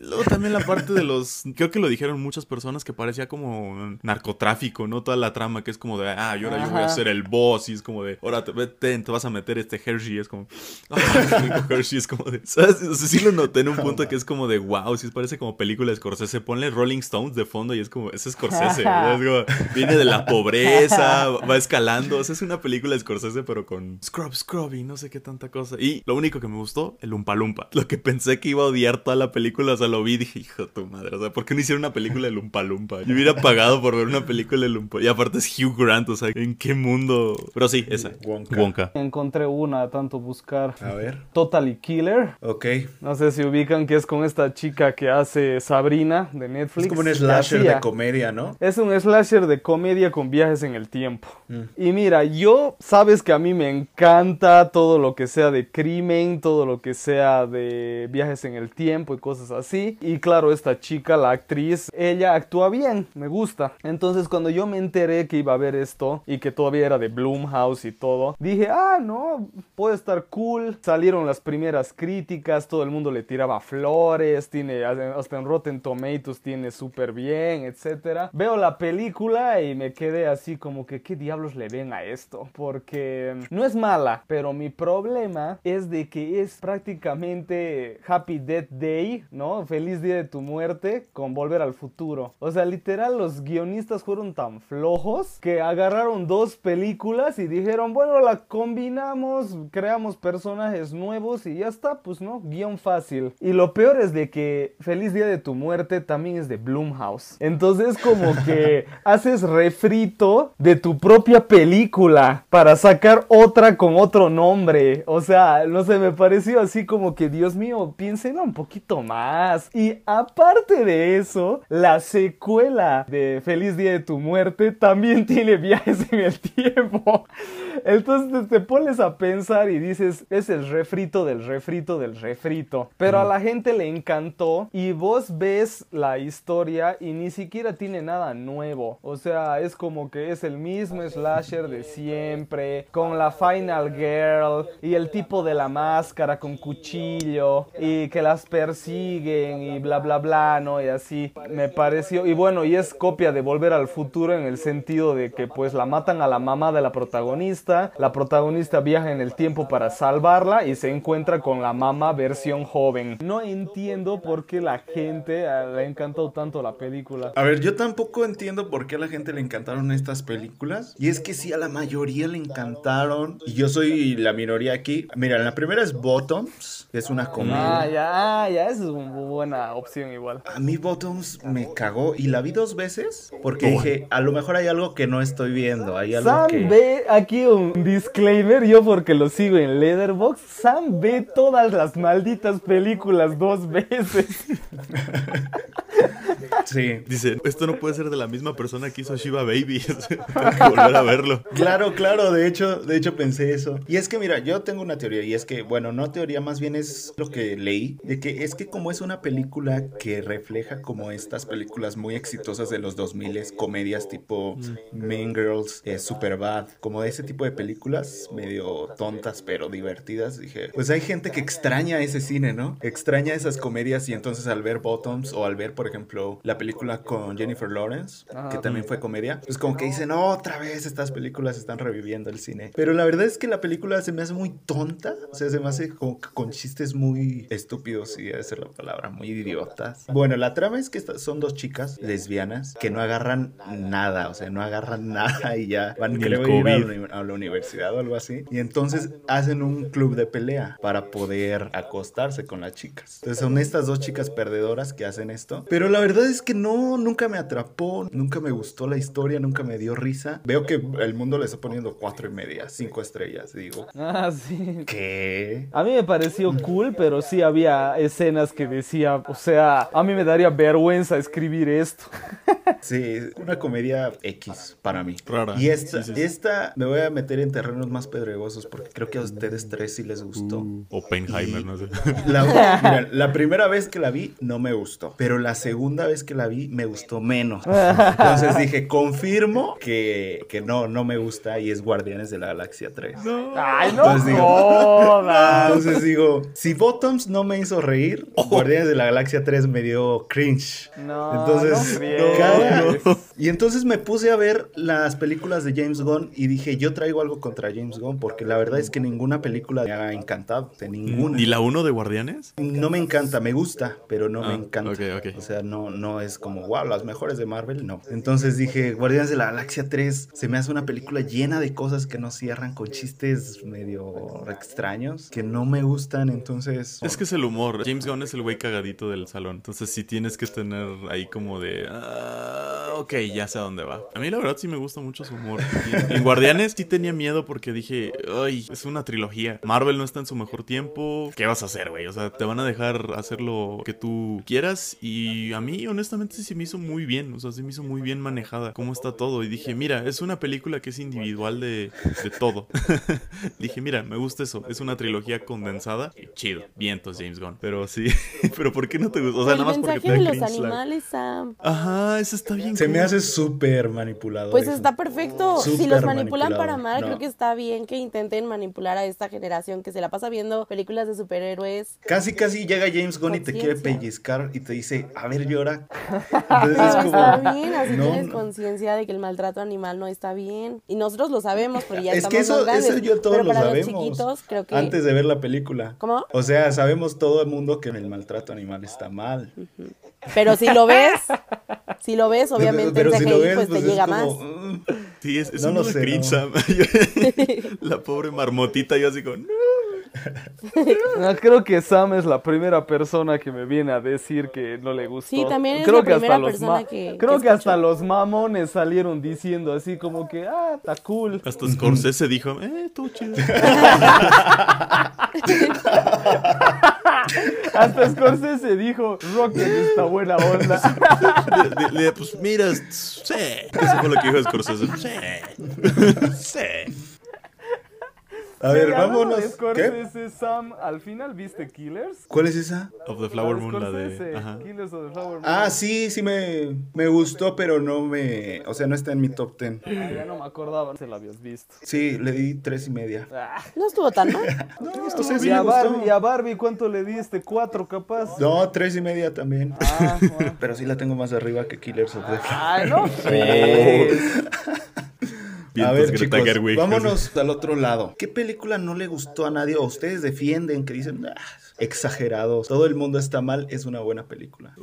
Luego también la parte de los... Creo que lo dijeron muchas personas que parecía como narcotráfico, ¿no? Toda la trama que es como de, ah, y ahora yo voy a ser el boss y es como de, ahora te, te vas a meter este Hershey y es como... Ah, Hershey es como de... ¿Sabes? O sea, sí lo noté en un punto que es como de, wow, sí parece como película de Scorsese. Ponle Rolling Stones de fondo y es como, es Scorsese. Es como, viene de la *laughs* pobreza, va escalando. O sea, es una película de Scorsese, pero con scrub, scrub y no sé qué tanta cosa. Y lo único que me gustó, el Umpa Lumpa. Lo que pensé que iba a odiar toda la película, o sea, lo vi y dije, hijo de tu madre. O sea, ¿por qué no hicieron una película de Lumpa Lumpa? Yo hubiera pagado por ver una película de Lumpa. Y aparte es Hugh Grant, o sea, ¿en qué mundo? Pero sí, esa. Wonka. Wonka. Encontré una a tanto buscar. A ver. Totally Killer. Ok. No sé si ubican que es con esta chica que hace Sabrina de Netflix. Es como un slasher de comedia, ¿no? Es un slasher de comedia con viajes en el tiempo. Mm. Y mira, yo sabes que a mí me encanta todo lo que sea de crimen, todo lo que sea de viajes en el tiempo y cosas así. Y claro, esta chica, la actriz, ella actúa bien, me gusta. Entonces cuando yo me enteré que iba a ver esto y que todavía era de Bloomhouse y todo, dije, ah, no, puede estar cool. Salieron las primeras críticas, todo el mundo le tiraba flores, tiene hasta en Rotten Tomatoes tiene súper bien, etcétera. Veo la película y me quedé así como que qué diablos le ven a esto, porque no es mala, pero mi problema es de que es prácticamente Happy Death Day, ¿no? Feliz día de tu muerte con Volver al futuro. O sea, literal los guionistas fueron tan flojos que agarraron dos películas y dijeron, bueno, la combinamos, creamos personajes nuevos y ya está, pues no, guion fácil. Y lo peor es de que Feliz Día de tu Muerte también es de Blumhouse. Entonces como que *laughs* haces refrito de tu propia película para sacar otra con otro nombre. O sea, no sé, me pareció así como que, Dios mío, piénsenlo un poquito más. Y aparte de eso, la secuela de Feliz Día de tu Muerte también *laughs* tiene viajes en el tiempo. Entonces te pones a pensar y dices, es el refrito del refrito del refrito. Pero a la gente le encantó y vos ves la historia y ni siquiera tiene nada nuevo. O sea, es como que es el mismo slasher de siempre, con la final girl y el tipo de la máscara con cuchillo y que las persiguen y bla bla bla, ¿no? Y así me pareció. Y bueno, y es copia de Volver al Futuro en el sentido de que pues la matan a la mamá de la protagonista, la protagonista viaja en el tiempo para salvarla y se encuentra con la mamá versión joven. No entiendo por qué la gente eh, le ha encantado tanto la película. A ver, yo tampoco entiendo por qué a la gente le encantaron estas películas. Y es que sí, a la mayoría le encantaron. Y yo soy la minoría aquí. Mira, la primera es Bottoms, que es una Ah, comedia. ya, ah, ya, esa es una buena opción igual. A mí Bottoms me cagó y la vi dos veces porque dije, a lo mejor hay algo que no estoy viendo. Hay algo Sam que... ve aquí un disclaimer, yo porque lo sigo en Letterboxd, Sam ve todas las malditas películas dos veces. *laughs* Sí. Dice, esto no puede ser de la misma persona que hizo Shiva Baby. *laughs* Tengo que volver a verlo. Claro, claro, de hecho, de hecho pensé eso. Y es que mira, yo tengo una teoría y es que, bueno, no teoría, más bien es lo que leí, de que es que como es una película que refleja como estas películas muy exitosas de los 2000, comedias tipo Mean Girls, eh, Superbad, como de ese tipo de películas medio tontas pero divertidas, dije, pues hay gente que extraña ese cine, ¿no? Extraña esas comedias y entonces al ver Bottoms o al ver, por ejemplo, la película con Jennifer Lawrence, que también fue comedia, pues como que dicen, otra vez estas películas están reviviendo el cine. Pero la verdad es que la película se me hace muy tonta, o sea, se me hace como que con chistes muy estúpidos, si debe ser la palabra, muy idiotas. Bueno, la trama es que estas son dos chicas lesbianas que no agarran nada, o sea, no agarran nada y ya van, creo, el a ir a la, COVID. a la universidad o algo así. Y entonces hacen un club de pelea para poder acostarse con las chicas. Entonces son estas dos chicas perdedoras que hacen esto. Pero la verdad es que no, nunca me atrapó, nunca me gustó la historia, nunca me dio risa. Veo que el mundo le está poniendo cuatro y media, cinco estrellas. Digo, Ah, sí. ¿qué? A mí me pareció cool, pero sí había escenas que decía, o sea, a mí me daría vergüenza escribir esto. *laughs* Sí, una comedia X para mí. Rara. Y esta, Sí, sí, sí. esta me voy a meter en terrenos más pedregosos porque creo que a ustedes tres sí les gustó. Uh, Oppenheimer, no sé. La, *laughs* mira, la primera vez que la vi no me gustó, pero la segunda vez que la vi me gustó menos. Entonces dije, confirmo que, que no, no me gusta y es Guardianes de la Galaxia 3. Ay, no Entonces digo, jodas. Entonces digo, si Bottoms no me hizo reír, Guardianes de la Galaxia 3 me dio cringe. No, Entonces, no caga. Y entonces me puse a ver las películas de James Gunn y dije, yo traigo algo contra James Gunn porque la verdad es que ninguna película me ha encantado, de ninguna. ¿Y la 1 de Guardianes? No me encanta, me gusta, pero no Ah, me encanta. ok, ok. O sea, no, no es como, wow, las mejores de Marvel, no. Entonces dije, Guardianes de la Galaxia 3 se me hace una película llena de cosas que no cierran con chistes medio extraños, que no me gustan, entonces... Es que es el humor. James Gunn es el güey cagadito del salón. Entonces sí tienes que tener ahí como de... ah, ok, ya sé a dónde va. A mí la verdad sí me gusta mucho su humor. En Guardianes sí tenía miedo porque dije... Ay, es una trilogía. Marvel no está en su mejor tiempo. ¿Qué vas a hacer, güey? O sea, te van a dejar hacer lo que tú quieras. Y a mí honestamente sí me hizo muy bien. O sea, sí me hizo muy bien manejada. Cómo está todo. Y dije, mira, es una película que es individual de, de todo. *laughs* dije, mira, me gusta eso. Es una trilogía condensada. Chido. Vientos, James Gunn. Pero sí. *laughs* Pero ¿por qué no te gusta? O sea, el nada más porque te de los animales, Sam. Ajá, eso está bien. Se me cool. hace súper manipulado. Pues eso. está perfecto. si los manipulan para mal, No. creo que está bien que intenten manipular a esta generación que se la pasa viendo películas de superhéroes. Casi, casi llega James Gunn y te quiere pellizcar y te dice, a ver, llora. *laughs* Entonces Pero es como... está bien, así no, tienes no. conciencia de que el maltrato animal no está bien. Y nosotros lo sabemos, porque ya Es estamos que eso, grandes. eso yo todos pero lo para sabemos. los chiquitos, creo que... Antes de ver la película. ¿Cómo? O sea, sabemos todo el mundo que el maltrato animal está mal. Pero si lo ves, si lo ves, *laughs* obviamente Pero el si lo ves, pues, te es llega como, más. "Mm". Sí, es, es No un lo sé, cringe, no. Sam. *laughs* *laughs* la pobre marmotita, yo así con... No, *laughs* creo que Sam es la primera persona que me viene a decir que no le gustó. Sí, también es creo la que hasta primera los persona que- Creo que que, hasta los mamones salieron diciendo así como que, ah, está cool. Hasta Scorsese dijo, eh, todo chido. *laughs* Hasta Scorsese dijo, Rocket está buena onda. Le- le- le- pues mira, sí. Eso fue lo que dijo Scorsese. Sí. Sí. A ver, vámonos. Scorsese, Sam, ¿al final viste Killers? ¿Cuál es esa? Of the Flower Moon, la de... Ajá. Killers of the Flower Moon. Ah, sí, sí me, me gustó, pero no me... O sea, no está en mi top ten. Ah, ya no me acordaba, no se la habías visto. Sí, le di tres y media. Ah. No estuvo tan mal. *laughs* No, o sea, sí y, a Barbie, gustó. y a Barbie, ¿cuánto le diste? ¿Cuatro capaz? No, tres y media también. Ah, bueno. *laughs* Pero sí la tengo más arriba que Killers of the Ay, no. *laughs* A ver, Greta chicos, Gerwig. vámonos *laughs* al otro lado. ¿Qué película no le gustó a nadie o ustedes defienden que dicen "Ah, exagerados? Todo el mundo está mal, es una buena película.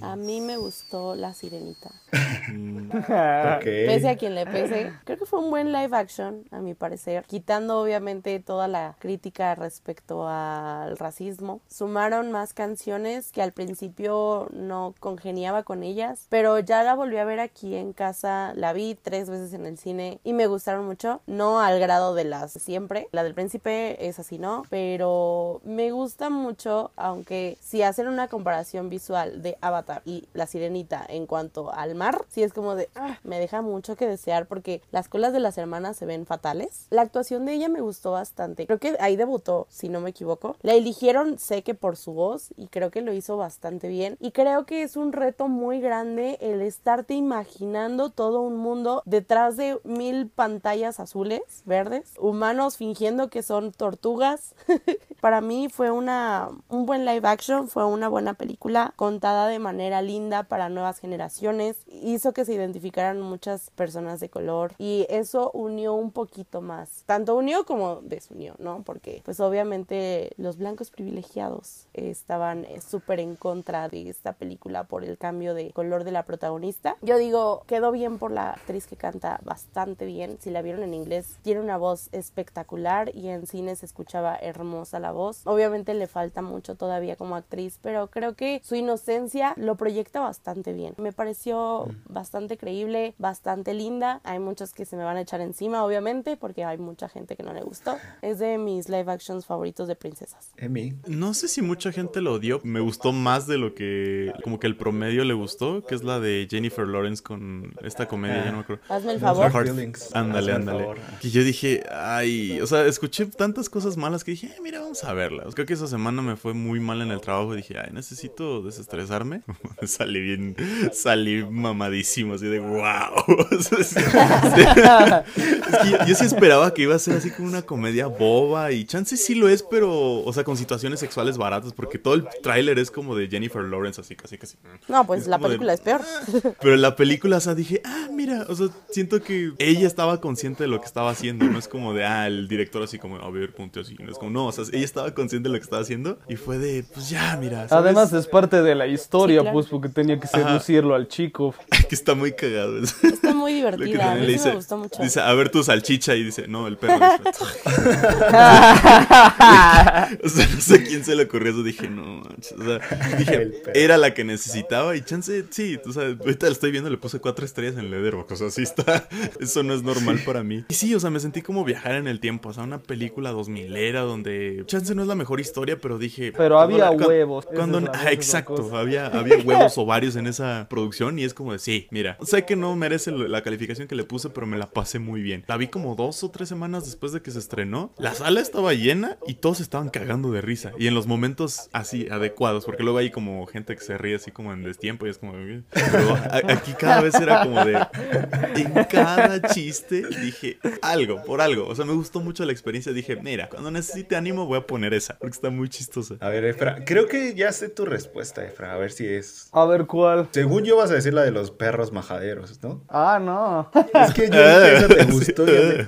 A mí me gustó La Sirenita. *laughs* Pese a quien le pese, creo que fue un buen live action, a mi parecer. Quitando obviamente toda la crítica respecto al racismo. Sumaron más canciones que al principio no congeniaba con ellas, pero ya la volví a ver aquí en casa. La vi tres veces en el cine y me gustaron mucho. No al grado de las siempre. La del príncipe es así, ¿no? Pero me gusta mucho, aunque si hacen una comparación visual de Avatar y La Sirenita en cuanto al mar, sí es como de, ah, me deja mucho que desear porque las colas de las hermanas se ven fatales. La actuación de ella me gustó bastante. Creo que ahí debutó, si no me equivoco. La eligieron, sé que por su voz y creo que lo hizo bastante bien. Y creo que es un reto muy grande el estarte imaginando todo un mundo detrás de mil pantallas azules, verdes, humanos fingiendo que son tortugas. *laughs* Para mí fue una un buen live action, fue una buena película contada de manera linda para nuevas generaciones, hizo que se identificaran muchas personas de color y eso unió un poquito más, tanto unió como desunió, ¿no? Porque pues obviamente los blancos privilegiados estaban eh, súper en contra de esta película por el cambio de color de la protagonista. Yo digo, quedó bien por la actriz que canta bastante bien, si la vieron en inglés, tiene una voz espectacular y en cine se escuchaba hermosa la voz. Obviamente le falta mucho todavía como actriz, pero creo que su inocencia lo proyecta bastante bien. Me pareció bastante creíble, bastante linda. Hay muchos que se me van a echar encima, obviamente, porque hay mucha gente que no le gustó. Es de mis live actions favoritos de princesas. Emi. No sé si mucha gente lo odió. Me gustó más de lo que como que el promedio le gustó, que es la de Jennifer Lawrence con esta comedia, ya no me acuerdo. Hazme el favor. Ándale, Hazme el ándale. Y yo dije, ay, o sea, escuché tantas cosas malas que dije, "Eh, mira, vamos a verla. Creo que esa semana me fue muy mal en el trabajo y dije, ay, necesito desestresarme. *laughs* salí bien, salí mamadísimo, así de wow. *laughs* Es que yo, yo sí esperaba que iba a ser así como una comedia boba y chance sí lo es, pero, o sea, con situaciones sexuales baratas, porque todo el tráiler es como de Jennifer Lawrence, así, casi, casi. No, pues Es la de- película es peor. *laughs* Pero la película, o sea, dije, ah, mira, o sea, siento que ella estaba consciente de lo que estaba haciendo. No es como de, ah, el director así como, a ver, ponte así. No es como, no, o sea, ella estaba consciente de lo que estaba haciendo y fue de, pues ya, mira. ¿sabes? Además es parte de la historia, Sí, claro. pues, porque tenía que seducirlo al chico. *laughs* que está muy cagado. eso. Está muy divertida. A mí le sí me dice, gustó mucho. dice, a ver tu salchicha y dice, no, el perro. *laughs* *laughs* o sea, no sé a quién se le ocurrió eso. Dije, no, manches, o sea, El dije, era la que necesitaba y chance, sí, o sea, ahorita lo estoy viendo, le puse cuatro estrellas en Letterboxd, o sea, sí está, eso no es normal para mí. Y sí, o sea, me sentí como viajar en el tiempo, o sea, una película 2000 era donde chance no es la mejor historia, pero dije... Pero había cuando- huevos, Cuando, ah, exacto, había, había huevos o varios en esa producción y es como de, sí, mira, sé que no merece la calificación que le puse, pero me la pasé muy bien. La vi como dos o tres semanas después de que se estrenó. La sala estaba llena y todos estaban cagando de risa. Y en los momentos así adecuados, porque luego hay como gente que se ríe así como en destiempo y es como... Pero aquí cada vez era como de... En cada chiste dije algo, por algo. O sea, me gustó mucho la experiencia. Dije, mira, cuando necesite ánimo voy a poner esa, porque está muy chistosa. A ver, Efra, creo que ya sé tu respuesta, Efra. A ver si es. A ver cuál. Según yo vas a decir la de los perros majaderos, ¿no? Ah, no. Es que yo que esa te *laughs* gustó a, me-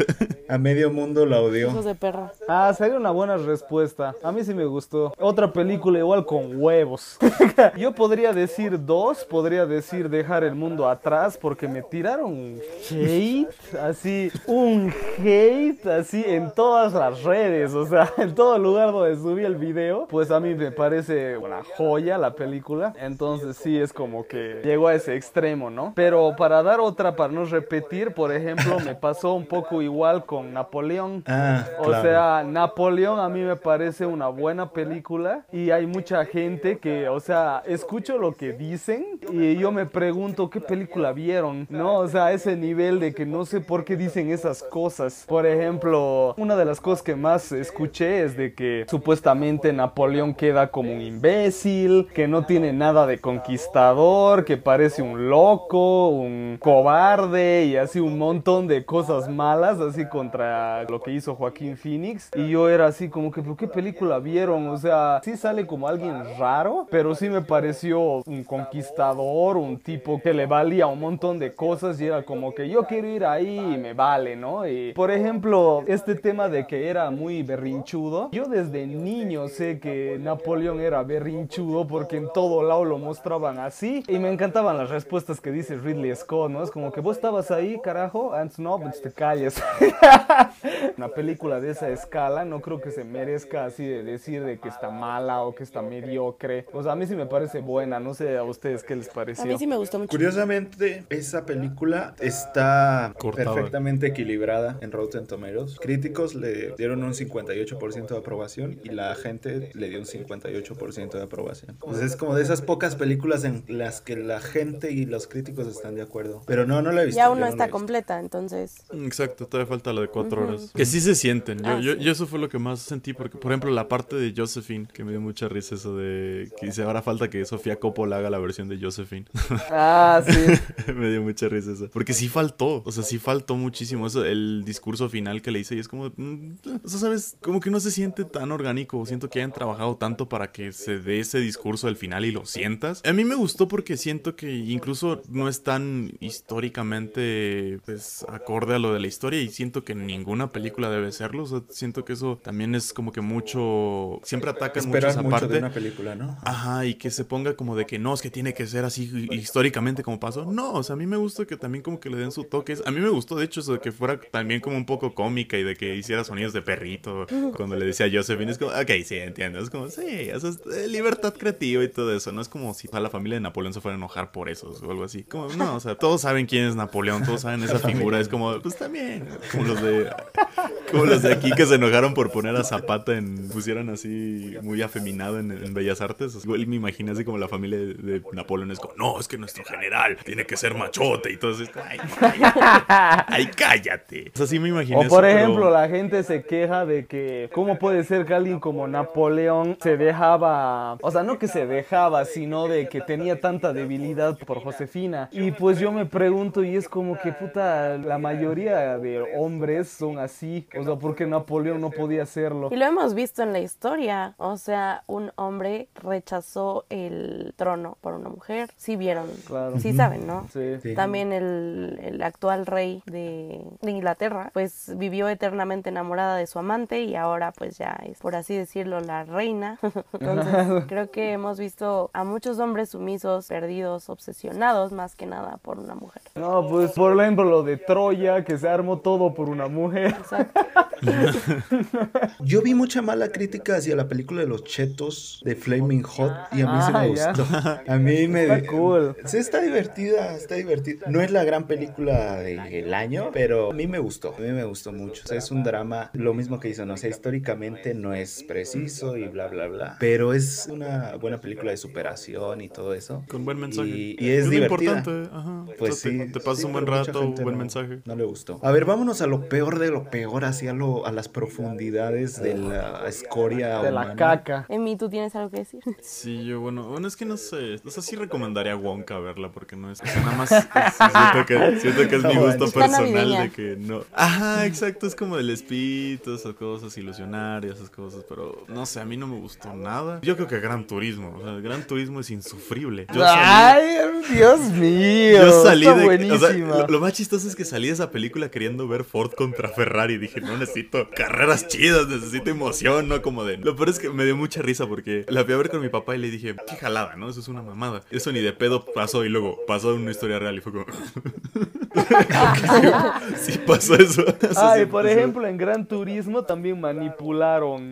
a medio mundo la Hijos odió. de perra. Ah, sería una buena respuesta. A mí sí me gustó. Otra película igual con huevos. *laughs* Yo podría decir dos, podría decir dejar el mundo atrás porque me tiraron un hate, así, un hate, así en todas las redes, o sea, en todo lugar donde subí el video. Pues a mí me parece una joya la película. Entonces sí es como que llegó a ese extremo, ¿no? Pero para dar otra, para no repetir, por ejemplo, me pasó un poco igual con Napoleón. Ah, O claro. sea, Napoleón a mí me parece una buena película y hay mucha gente que, o sea, escucho lo que dicen y yo me pregunto qué película vieron, ¿no? O sea, ese nivel de que no sé por qué dicen esas cosas. Por ejemplo, una de las cosas que más escuché es de que supuestamente Napoleón queda como un imbécil, que no tiene nada de conquistador, que parece un loco, un cobarde y así un montón de cosas malas así contra lo que hizo Joaquín Phoenix y yo era así como que ¿pero qué película vieron? O sea, sí sale como alguien raro, pero sí me pareció un conquistador, un tipo que le valía un montón de cosas y era como que yo quiero ir ahí y me vale, ¿no? Y por ejemplo, este tema de que era muy berrinchudo, yo desde niño sé que Napoleón era berrinchudo porque en todo lado lo mostraban así y me encantaban las respuestas que dice Ridley Scott, ¿no? Es como que vos estabas ahí, carajo, antes no, pues te calles. *laughs* Una película de esa escala no creo que se merezca así de decir de que está mala o que está mediocre. O sea, a mí sí me parece buena, no sé a ustedes qué les A pareció. mí sí me gustó mucho. Curiosamente, esa película está perfectamente equilibrada en Rotten Tomatoes. Críticos le dieron un 58% de aprobación aprobación y la gente le dio un 58% de aprobación. Pues es como de esas pocas películas en las que la gente y los críticos están de acuerdo. Pero no, no la he visto. Ya aún no está completa, entonces. Exacto, todavía falta la de cuatro horas. Que sí se sienten. Yo, Ah, yo, sí. yo eso fue lo que más sentí. Porque, por ejemplo, la parte de Josephine, que me dio mucha risa eso de que dice ahora falta que Sofía Coppola haga la versión de Josephine. *laughs* Ah, sí. *laughs* me dio mucha risa eso. Porque sí faltó. O sea, sí faltó muchísimo. Eso, el discurso final que le hice y es como. mm, O sea, ¿sabes? Como que no se siente tan orgánico. Siento que hayan trabajado tanto para que se dé ese discurso al final y lo sientas. A mí me gustó porque siento que incluso no es tan históricamente pues acorde a lo de la historia y siento que ninguna película debe serlo. O sea, siento que eso también es como que mucho siempre atacan mucho esa mucho de parte. una película, ¿no? Ajá, y que se ponga como de que no, es que tiene que ser así hi- históricamente como pasó. No, o sea, a mí me gusta que también como que le den su toque. A mí me gustó, de hecho, eso de que fuera también como un poco cómica y de que hiciera sonidos de perrito cuando le decía a Josephine. Es como, ok, sí, entiendo. Es como, sí, eso es eh, libertad creativa y todo eso. No es como si a la familia de Napoleón se fuera a enojar por eso o algo así. Como, no, o sea, todos saben quién es Napoleón, todos saben esa figura. Es como, pues también, como los de, como los de aquí que se enojaron por poner a Zapata en, pusieran así muy afeminado en, en Bellas Artes. Igual me imaginé así como la familia de, de Napoleón es como, no, es que nuestro general tiene que ser machote y todo eso. Ay, cállate. Ay, cállate. O sea, sí me imaginé O eso, por pero- ejemplo, la gente se queja de que cómo puede ser que alguien como Napoleón se dejaba, o sea, no que se dejaba, sino de que tenía tanta debilidad por Josefina. Y pues yo me pregunto y es como que puta, la mayoría de hombres son así, o sea, ¿por qué Napoleón no podía hacerlo? Y lo hemos visto en la historia. O sea, un hombre rechazó el trono por una mujer. Sí vieron. Claro. Sí saben, ¿no? Sí. Sí. También el, el actual rey de, de Inglaterra, pues vivió eternamente enamorada de su amante y ahora pues ya es, por así decirlo, la reina. *laughs* Entonces creo que hemos visto a muchos hombres sumisos, perdidos, obsesionados más que nada por una mujer. No, pues por ejemplo lo de Troya, que se armó todo por una mujer. Exacto. *laughs* Yo vi mucha mala crítica hacia la película de los chetos de Flaming Hot y a mí Ah, me ya. gustó. A mí me... Está cool. Sí, está divertida, está divertida. No es la gran película del año, pero a mí me gustó, a mí me gustó mucho. O sea, es un drama, lo mismo que hizo, no sé, históricamente no es preciso y bla, bla, bla. Pero es una buena película de superación y todo eso. Con buen mensaje. Y, y es lo divertida. importante, ajá. Pues O sea, sí. te, te pasas sí, un buen rato, gente buen no- mensaje. No le gustó. A ver, vámonos a lo peor de lo peor, hacia lo, a las profundidades de la escoria De la humana. caca. Emi, ¿tú tienes algo que decir? *laughs* Sí, yo, bueno, bueno, es que no sé. O sea, sí recomendaría a Wonka verla porque no es. O sea, nada más. siento, que, siento que es mi gusto personal de que no. Ajá, exacto. Es como el espíritu, esas cosas, ilusionarias, esas cosas. Pero no sé, a mí no me gustó nada. Yo creo que Gran Turismo. O sea, Gran Turismo es insufrible. Yo salí, Ay, Dios *laughs* mío. yo salí está de. O sea, lo, lo más chistoso es que salí de esa película queriendo ver Ford contra Ferrari. Dije, no necesito carreras chidas, necesito emoción, no como de. Lo peor es que me dio mucha risa porque la fui a ver con mi papá y le dije, qué jalada, ¿no? Eso es una mamada. Eso ni de pedo pasó y luego pasó en una historia real y fue como. *laughs* sí pasó eso. Eso *laughs* Ay, sí por pasó. ejemplo, en Gran Turismo también manipularon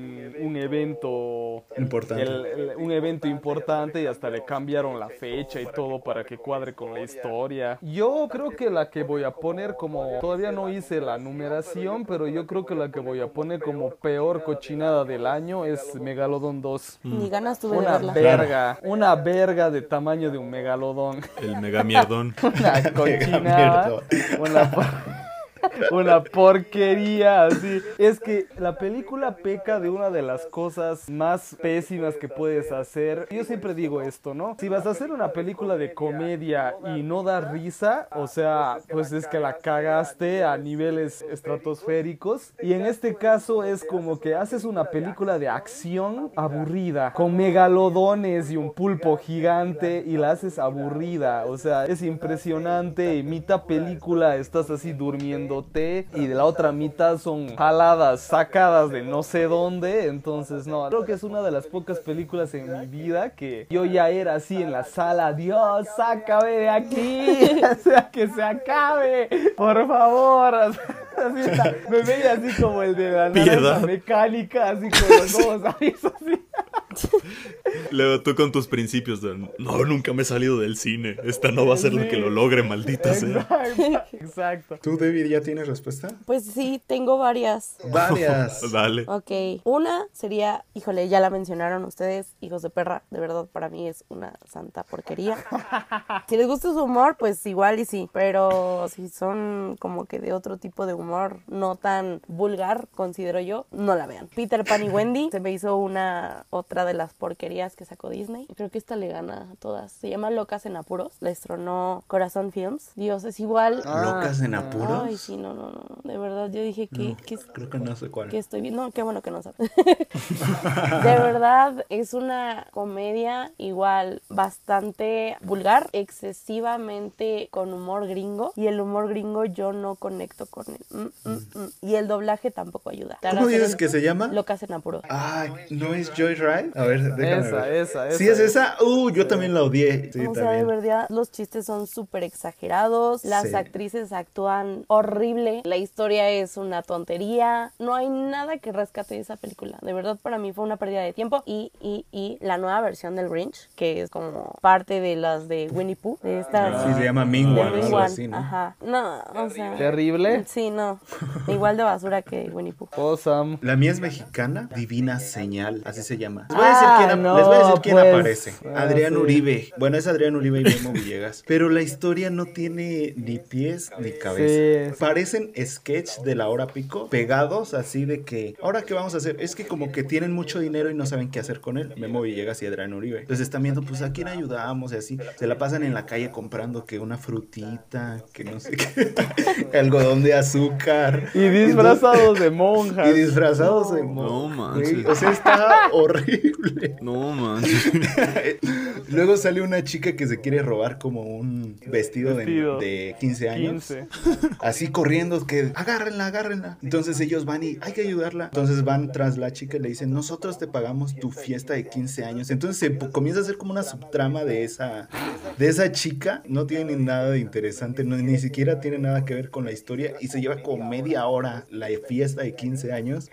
un evento Importante. el- el- un evento importante y hasta le cambiaron la fecha y todo para que cuadre con la historia. Yo creo que la que voy a poner como todavía no hice la numeración, pero yo creo que la que voy a poner como peor cochinada del año es Megalodon 2. Ni ganas tuve de Una verla. verga, una verga de tamaño de un megalodón. El mega mierdón. *laughs* Una *laughs* cochinada. Una, *laughs* por- una porquería así. Es que la película peca de una de las cosas más pésimas que puedes hacer. Yo siempre digo esto, ¿no? Si vas a hacer una película de comedia y no da risa, o sea, pues es que la cagaste a niveles estratosféricos. Y en este caso es como que haces una película de acción aburrida, con megalodones y un pulpo gigante y la haces aburrida. O sea, es impresionante. Mitad película estás así y de la otra mitad son jaladas sacadas de no sé dónde. Entonces, no, creo que es una de las pocas películas en mi vida que yo ya era así en la sala. Dios, sácame de aquí. *laughs* o sea, que se acabe. Por favor. *laughs* Así está. Me veía así como el de la naranja mecánica, así con los ojos abiertos, así. Luego tú con tus principios de, no, nunca me he salido del cine. Esta no va a ser lo que lo logre, maldita sea. Exacto. Exacto. ¿Tú, David, ya tienes respuesta? Pues sí, tengo varias. Varias. *laughs* Dale. Ok, una sería, híjole, ya la mencionaron ustedes, hijos de perra, de verdad para mí es una santa porquería. *laughs* Si les gusta su humor, pues igual y sí, pero si son como que de otro tipo de humor, no tan vulgar, considero yo, no la vean. Peter Pan y Wendy se me hizo una otra de las porquerías que sacó Disney. Creo que esta le gana a todas. Se llama Locas en Apuros, la estrenó Corazón Films. Dios, es igual. ¿Locas en apuros? Ay, sí, no, no, no, de verdad, yo dije que, No, que creo que no sé cuál. que estoy viendo. No, qué bueno que no sabes. *laughs* de verdad, es una comedia igual bastante vulgar, excesivamente con humor gringo. Y el humor gringo yo no conecto con él. Mm, mm, mm. Y el doblaje tampoco ayuda. ¿Cómo dices que se llama? Locas en apuros. Ah, ¿no es Joyride? A ver, déjame Esa, ver. Esa, esa. ¿Sí es esa? Uh, yo también la odié. Sí, o sea, de verdad, los chistes son súper exagerados, las Sí. actrices actúan horrible, la historia es una tontería, no hay nada que rescate de esa película. De verdad, para mí fue una pérdida de tiempo. Y, y, y la nueva versión del Grinch, que es como parte de las de Winnie Pooh, de estas... Sí, se llama Ming de Wan, Wing algo Wan, así, ¿no? Ajá. No, o sea... Terrible. Sí, no. Igual de basura que Winnie Pooh. Awesome. La mía es mexicana, Divina Señal, así se llama. Les voy a decir Ah, quién, ap- no, les voy a decir quién pues, aparece. ah, Adrián sí. Uribe. Bueno, es Adrián Uribe y Memo *laughs* Villegas. Pero la historia no tiene ni pies ni cabeza. Sí. Parecen sketch de la hora pico, pegados así de que, ¿ahora qué vamos a hacer? Es que como que tienen mucho dinero y no saben qué hacer con él. Memo Villegas y Adrián Uribe. Entonces están viendo, pues, ¿a quién ayudamos? Y así. Se la pasan en la calle comprando que una frutita, que no sé qué, *laughs* algodón de azúcar. Y disfrazados de monjas. Y disfrazados de No mo- manches. güey, O sea, está horrible. No, manches. *laughs* *laughs* Luego sale una chica que se quiere robar como un vestido, de- Vestido. De, 15 años. 15. *laughs* Así corriendo, que agárrenla, agárrenla. Entonces ellos van y hay que ayudarla. Entonces van tras la chica y le dicen, nosotros te pagamos tu fiesta de 15 años. Entonces se comienza a hacer como una subtrama de esa, de esa chica. No tiene ni nada de interesante, no- ni siquiera tiene nada que ver con la historia. Y se lleva como media hora la fiesta de 15 años.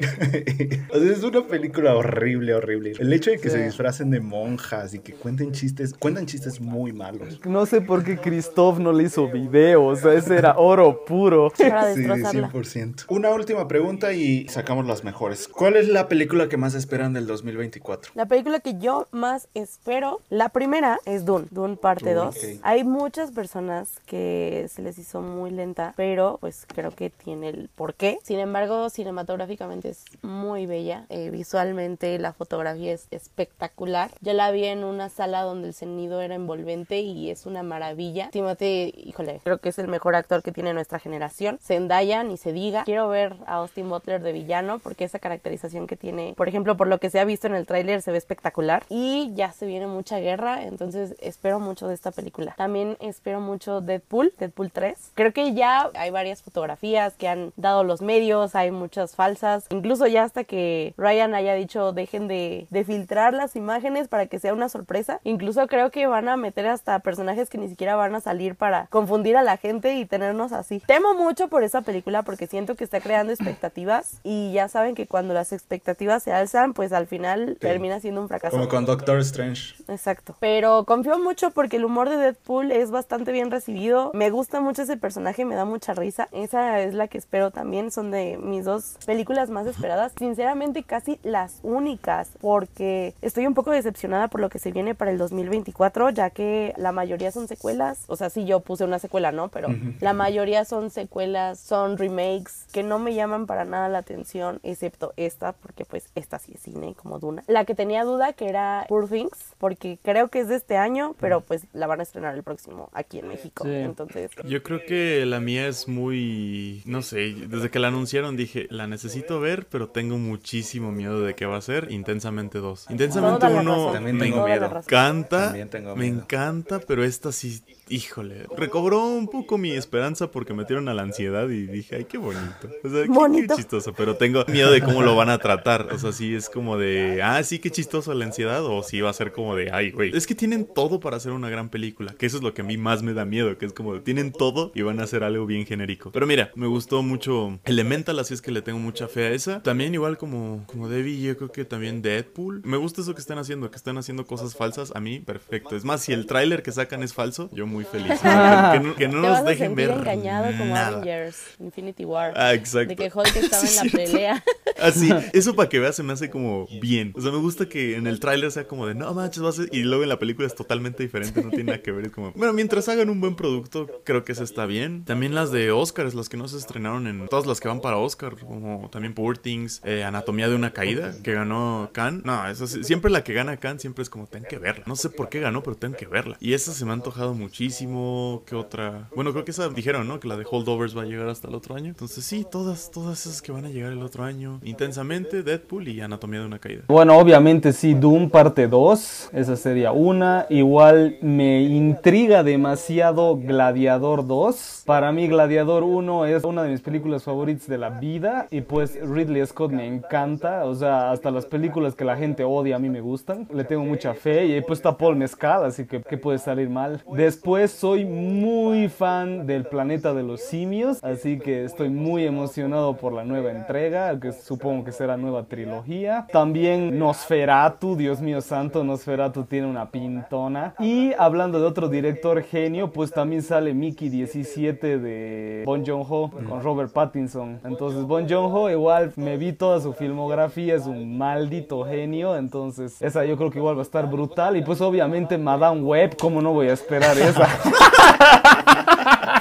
o sea, es una película horrible, horrible. El hecho de que Sí. se disfracen de monjas y que cuenten chistes, cuentan chistes muy malos. No sé por qué Christoph no le hizo video. O sea, ese era oro puro. Sí, destrozarla. 100%. Una última pregunta y sacamos las mejores. ¿Cuál es la película que más esperan del 2024? La película que yo más espero, la primera es Dune, Dune parte Dune, 2. ok. Hay muchas personas que se les hizo muy lenta, pero pues creo que tiene el porqué. Sin embargo, cinematográficamente es muy bella, eh, visualmente la fotografía es espectacular. Yo la vi en una sala donde el sonido era envolvente y es una maravilla. Timothy, híjole, creo que es el mejor actor que tiene nuestra generación. Zendaya, ni se diga. Quiero ver a Austin Butler de villano porque esa caracterización que tiene, por ejemplo, por lo que se ha visto en el tráiler, se ve espectacular. Y ya se viene mucha guerra, entonces espero mucho de esta película. También espero mucho Deadpool, Deadpool 3. Creo que ya hay varias fotografías que han dado los medios, hay muchas falsas. Incluso ya hasta que Ryan haya dicho dejen de, de filtrar las imágenes para que sea una sorpresa. Incluso creo que van a meter hasta personajes que ni siquiera van a salir para confundir a la gente y tenernos así. Temo mucho por esa película porque siento que está creando expectativas y ya saben que cuando las expectativas se alzan, pues al final termina siendo un fracaso. Como con Doctor Strange. Exacto. Pero confío mucho porque el humor de Deadpool es bastante bien recibido. Me gusta mucho ese personaje, me da mucha risa. Esa es la que espero también. Son de mis dos películas más esperadas. Sinceramente, casi las únicas. Porque estoy un poco decepcionada por lo que se viene para el 2024, ya que la mayoría son secuelas. O sea, sí, yo puse una secuela, ¿no? Pero la mayoría son secuelas, son remakes que no me llaman para nada la atención, excepto esta, porque pues esta sí es cine, como Duna. La que tenía duda que era Poor Things, porque creo que es de este año, pero pues la van a estrenar el próximo aquí en México. Sí. Entonces, Yo creo que la mía es muy, no sé, desde que la anunciaron dije, la necesito ver, pero tengo muchísimo miedo de que va a ser Intensamente 2. Intensamente Toda la 1 razón, También me tengo la miedo. encanta, También tengo me miedo. encanta, pero esta sí, híjole, recobró un poco mi esperanza porque metieron a la ansiedad y dije, ay, qué bonito. O sea, qué- qué, Bonito. chistoso, pero tengo miedo de cómo lo van a tratar. O sea, sí es como de, ah, sí, qué chistoso la ansiedad, o sí va a ser como de, ay, güey. Es que tienen todo para hacer una gran película, que eso es lo que a mí más me da miedo, que es como, de, tienen todo y van a hacer algo bien genérico. Pero mira, me gustó mucho Elemental, así es que le tengo mucha fe a esa. También igual como, como Debbie, yo creo que también Deadpool. Me gusta eso que está estén haciendo, que estén haciendo cosas falsas, a mí, perfecto. Es más, si el tráiler que sacan es falso, yo muy feliz. *laughs* Sea, que, no, que no Te nos vas dejen ver engañado como nada. Avengers, Infinity War. Ah, exacto. De que Hulk estaba *laughs* Sí, en la cierto. pelea. Así, *laughs* eso para que veas se me hace como bien. O sea, me gusta que en el tráiler sea como de, no manches, va a. Y luego en la película es totalmente diferente, no tiene nada que ver. Es como, bueno, mientras hagan un buen producto, creo que eso está bien. También las de Oscars, las que no se estrenaron en... Todas las que van para Oscar, como también Poor Things, eh, Anatomía de una Caída, que ganó Khan. No, eso sí, siempre la que gana Khan siempre es como, tengo que verla. No sé por qué ganó, pero tengo que verla. Y esa se me ha antojado muchísimo. ¿Qué otra? Bueno, creo que esa dijeron, ¿no? Que la de Holdovers va a llegar hasta el otro año. Entonces sí, todas, todas esas que van a llegar el otro año. Intensamente, Deadpool y Anatomía de una Caída. Bueno, obviamente sí, Doom parte 2, esa sería una. Igual me intriga demasiado Gladiador 2. Para mí Gladiador 1 es una de mis películas favoritas de la vida y pues Ridley Scott me encanta, o sea, hasta las películas que la gente odia a mí me gustan. Le tengo mucha fe y ahí pues está Paul Mescal, así que ¿qué puede salir mal? Después soy muy fan del Planeta de los Simios, así que estoy muy emocionado por la nueva entrega, que supongo que será nueva trilogía. También Nosferatu, Dios mío santo, Nosferatu tiene una pintona. Y hablando de otro director genio, pues también sale Mickey 17 de Bon Joon-ho con Robert Pattinson. Entonces Bon Joon-ho igual me vi toda su filmografía, es un maldito genio, entonces esa yo creo que igual va a estar brutal. Y pues obviamente Madame Web, ¿cómo no voy a esperar esa? *laughs*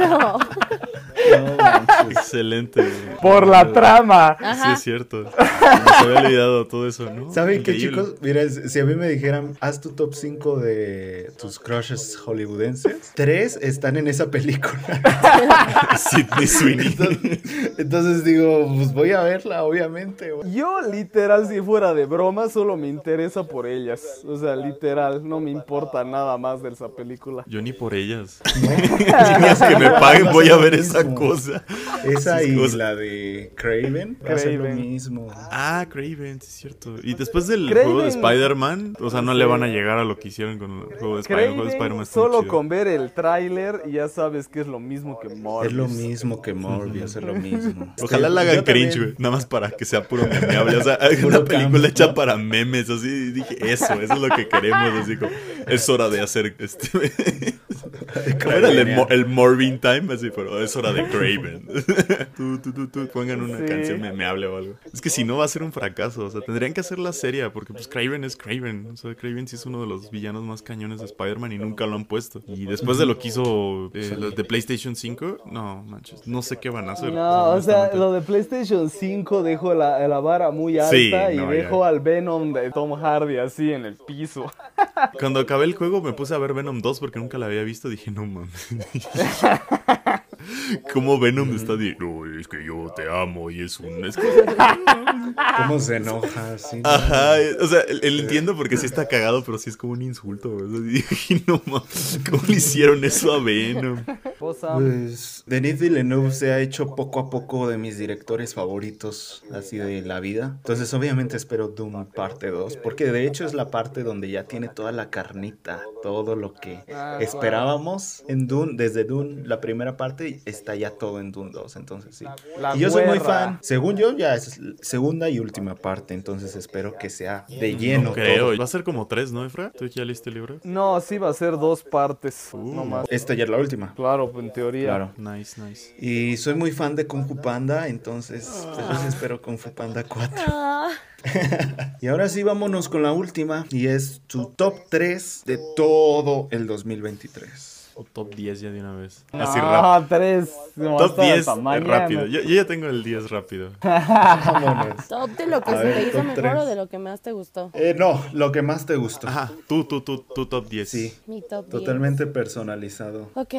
No. Excelente. Por la trama. Sí, es cierto. Me se había olvidado todo eso, ¿no? ¿Saben qué, chicos? Mira, si a mí me dijeran, haz tu top 5 de tus crushes hollywoodenses, tres están en esa película. *laughs* Sidney Sweeney. Entonces, entonces digo, pues voy a verla, obviamente. güey. Yo literal, si fuera de broma, solo me interesa por ellas. O sea, literal, no me importa nada más de esa película. Yo ni por ellas. Chingas *laughs* que me paguen, voy a ver esa mismo. *laughs* cosa. Esa y cosas. la de Craven va a ser lo mismo. Ah, Craven, sí es cierto. Y después del Craven. juego de Spider-Man, o sea, no le van a llegar a lo que hicieron con el juego de Spider-Man. Solo con ver el tráiler ya sabes que es lo mismo que Morbius. Es lo mismo que Morbius, es lo mismo. *laughs* Ojalá Sí, la hagan cringe, güey. Nada más para que sea puro memeable. O sea, una película hecha para memes, así. Dije, eso, eso es lo que queremos. Así como, es hora de hacer este. *laughs* ¿Cómo era el, mo- el Morbin Time? Así, pero es hora de Craven. tú, tú, tú, tú, pongan una Sí. canción memeable o algo. Es que si no va a ser un fracaso. O sea, tendrían que hacer la serie, porque pues Craven es Craven. O sea, Craven sí es uno de los villanos más cañones de Spider-Man y nunca lo han puesto. Y después de lo que hizo eh, los de PlayStation 5, no, manches, no sé qué van a hacer. No, o sea, lo de PlayStation 5 dejó la, la vara muy alta Sí, y no, dejó ya. al Venom de Tom Hardy así en el piso. *laughs* Cuando acabé el juego me puse a ver Venom 2 porque nunca la había visto. Dije, no mames. *laughs* Como Venom está de, no, es que yo te amo y es un... es que- ¿Cómo se enoja? Sí, no. Ajá, o sea, él, él entiendo porque sí está cagado, pero sí es como un insulto. güey. O sea, dije, no mames, ¿cómo le hicieron eso a Venom? Cosa- Pues Denis Villeneuve se ha hecho poco a poco de mis directores favoritos así de la vida. Entonces obviamente espero Doom parte 2, porque de hecho es la parte donde ya tiene toda la carnita, todo lo que esperábamos en Doom, desde Doom la primera parte está ya todo en Doom 2, entonces sí. Y yo soy muy fan. Según yo ya es segunda y última parte, entonces espero que sea de lleno No creo, todo. va a ser como tres, ¿no, Efra? ¿Tú ya leíste el libro? No, sí va a ser dos partes. Uh. No más. Esta ya es la última. Claro, en teoría. Claro. Nice, nice. Y soy muy fan de Kung Fu Panda, entonces pues, espero Kung Fu Panda 4. Ah, *laughs* Y ahora sí, vámonos con la última, y es tu top 3 de todo el 2023. O top 10 ya de una vez. No, Así rápido. tres. no, Top hasta 10 hasta mañana. rápido. Yo, yo ya tengo el 10 rápido. *laughs* Vámonos. top de lo que se te hizo top mejor tres. o de lo que más te gustó. Eh, no, lo que más te gustó. Ajá, tú, tú, tú, tú top 10. Sí, Mi top 10. totalmente personalizado. Ok,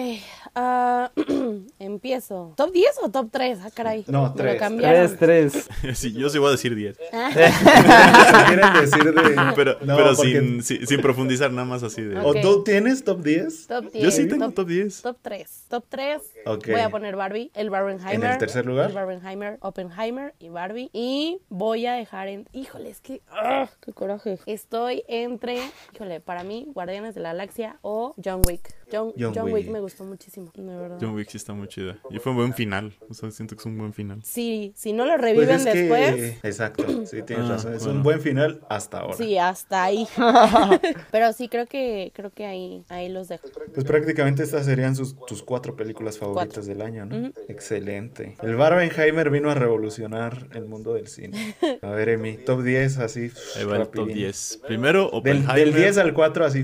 ah, *clears throat* empiezo. ¿Top 10 o top 3? Ah, caray. No, Me lo tres. cambiaron. Tres, tres. *laughs* Sí, yo sí voy a decir 10. *laughs* Si quieren decir de... Pero, No, pero porque- sin, sin, sin profundizar nada más así de... Ok. ¿O tú tienes top 10? Top 10. Yo sí tengo top 10. Top 3. Top 3. Ok. Voy a poner Barbie, el Barbenheimer. ¿En el tercer lugar? El Barbenheimer, Oppenheimer y Barbie. Y voy a dejar en. Híjole, es que. ¡ah! ¡Qué coraje! Estoy entre. Híjole, para mí, Guardianes de la Galaxia o John Wick. John, John John Wick Wick. me gustó muchísimo, de verdad. John Wick sí está muy chida. Y fue un buen final. O sea, siento que es un buen final. Sí, si no lo Pues reviven es que- después, Exacto, sí, tienes Ah, razón. Es bueno. un buen final hasta ahora. sí, hasta ahí. *laughs* Pero sí, creo que creo que ahí, ahí los dejo. Pues prácticamente estas serían sus, tus cuatro películas favoritas Cuatro. del año, ¿no? Excelente. El Barbenheimer vino a revolucionar el mundo del cine. A ver, Emi, top 10 así. Ahí va el top rapidín. 10. Primero, Del, Oppenheimer. del 10 al 4 así.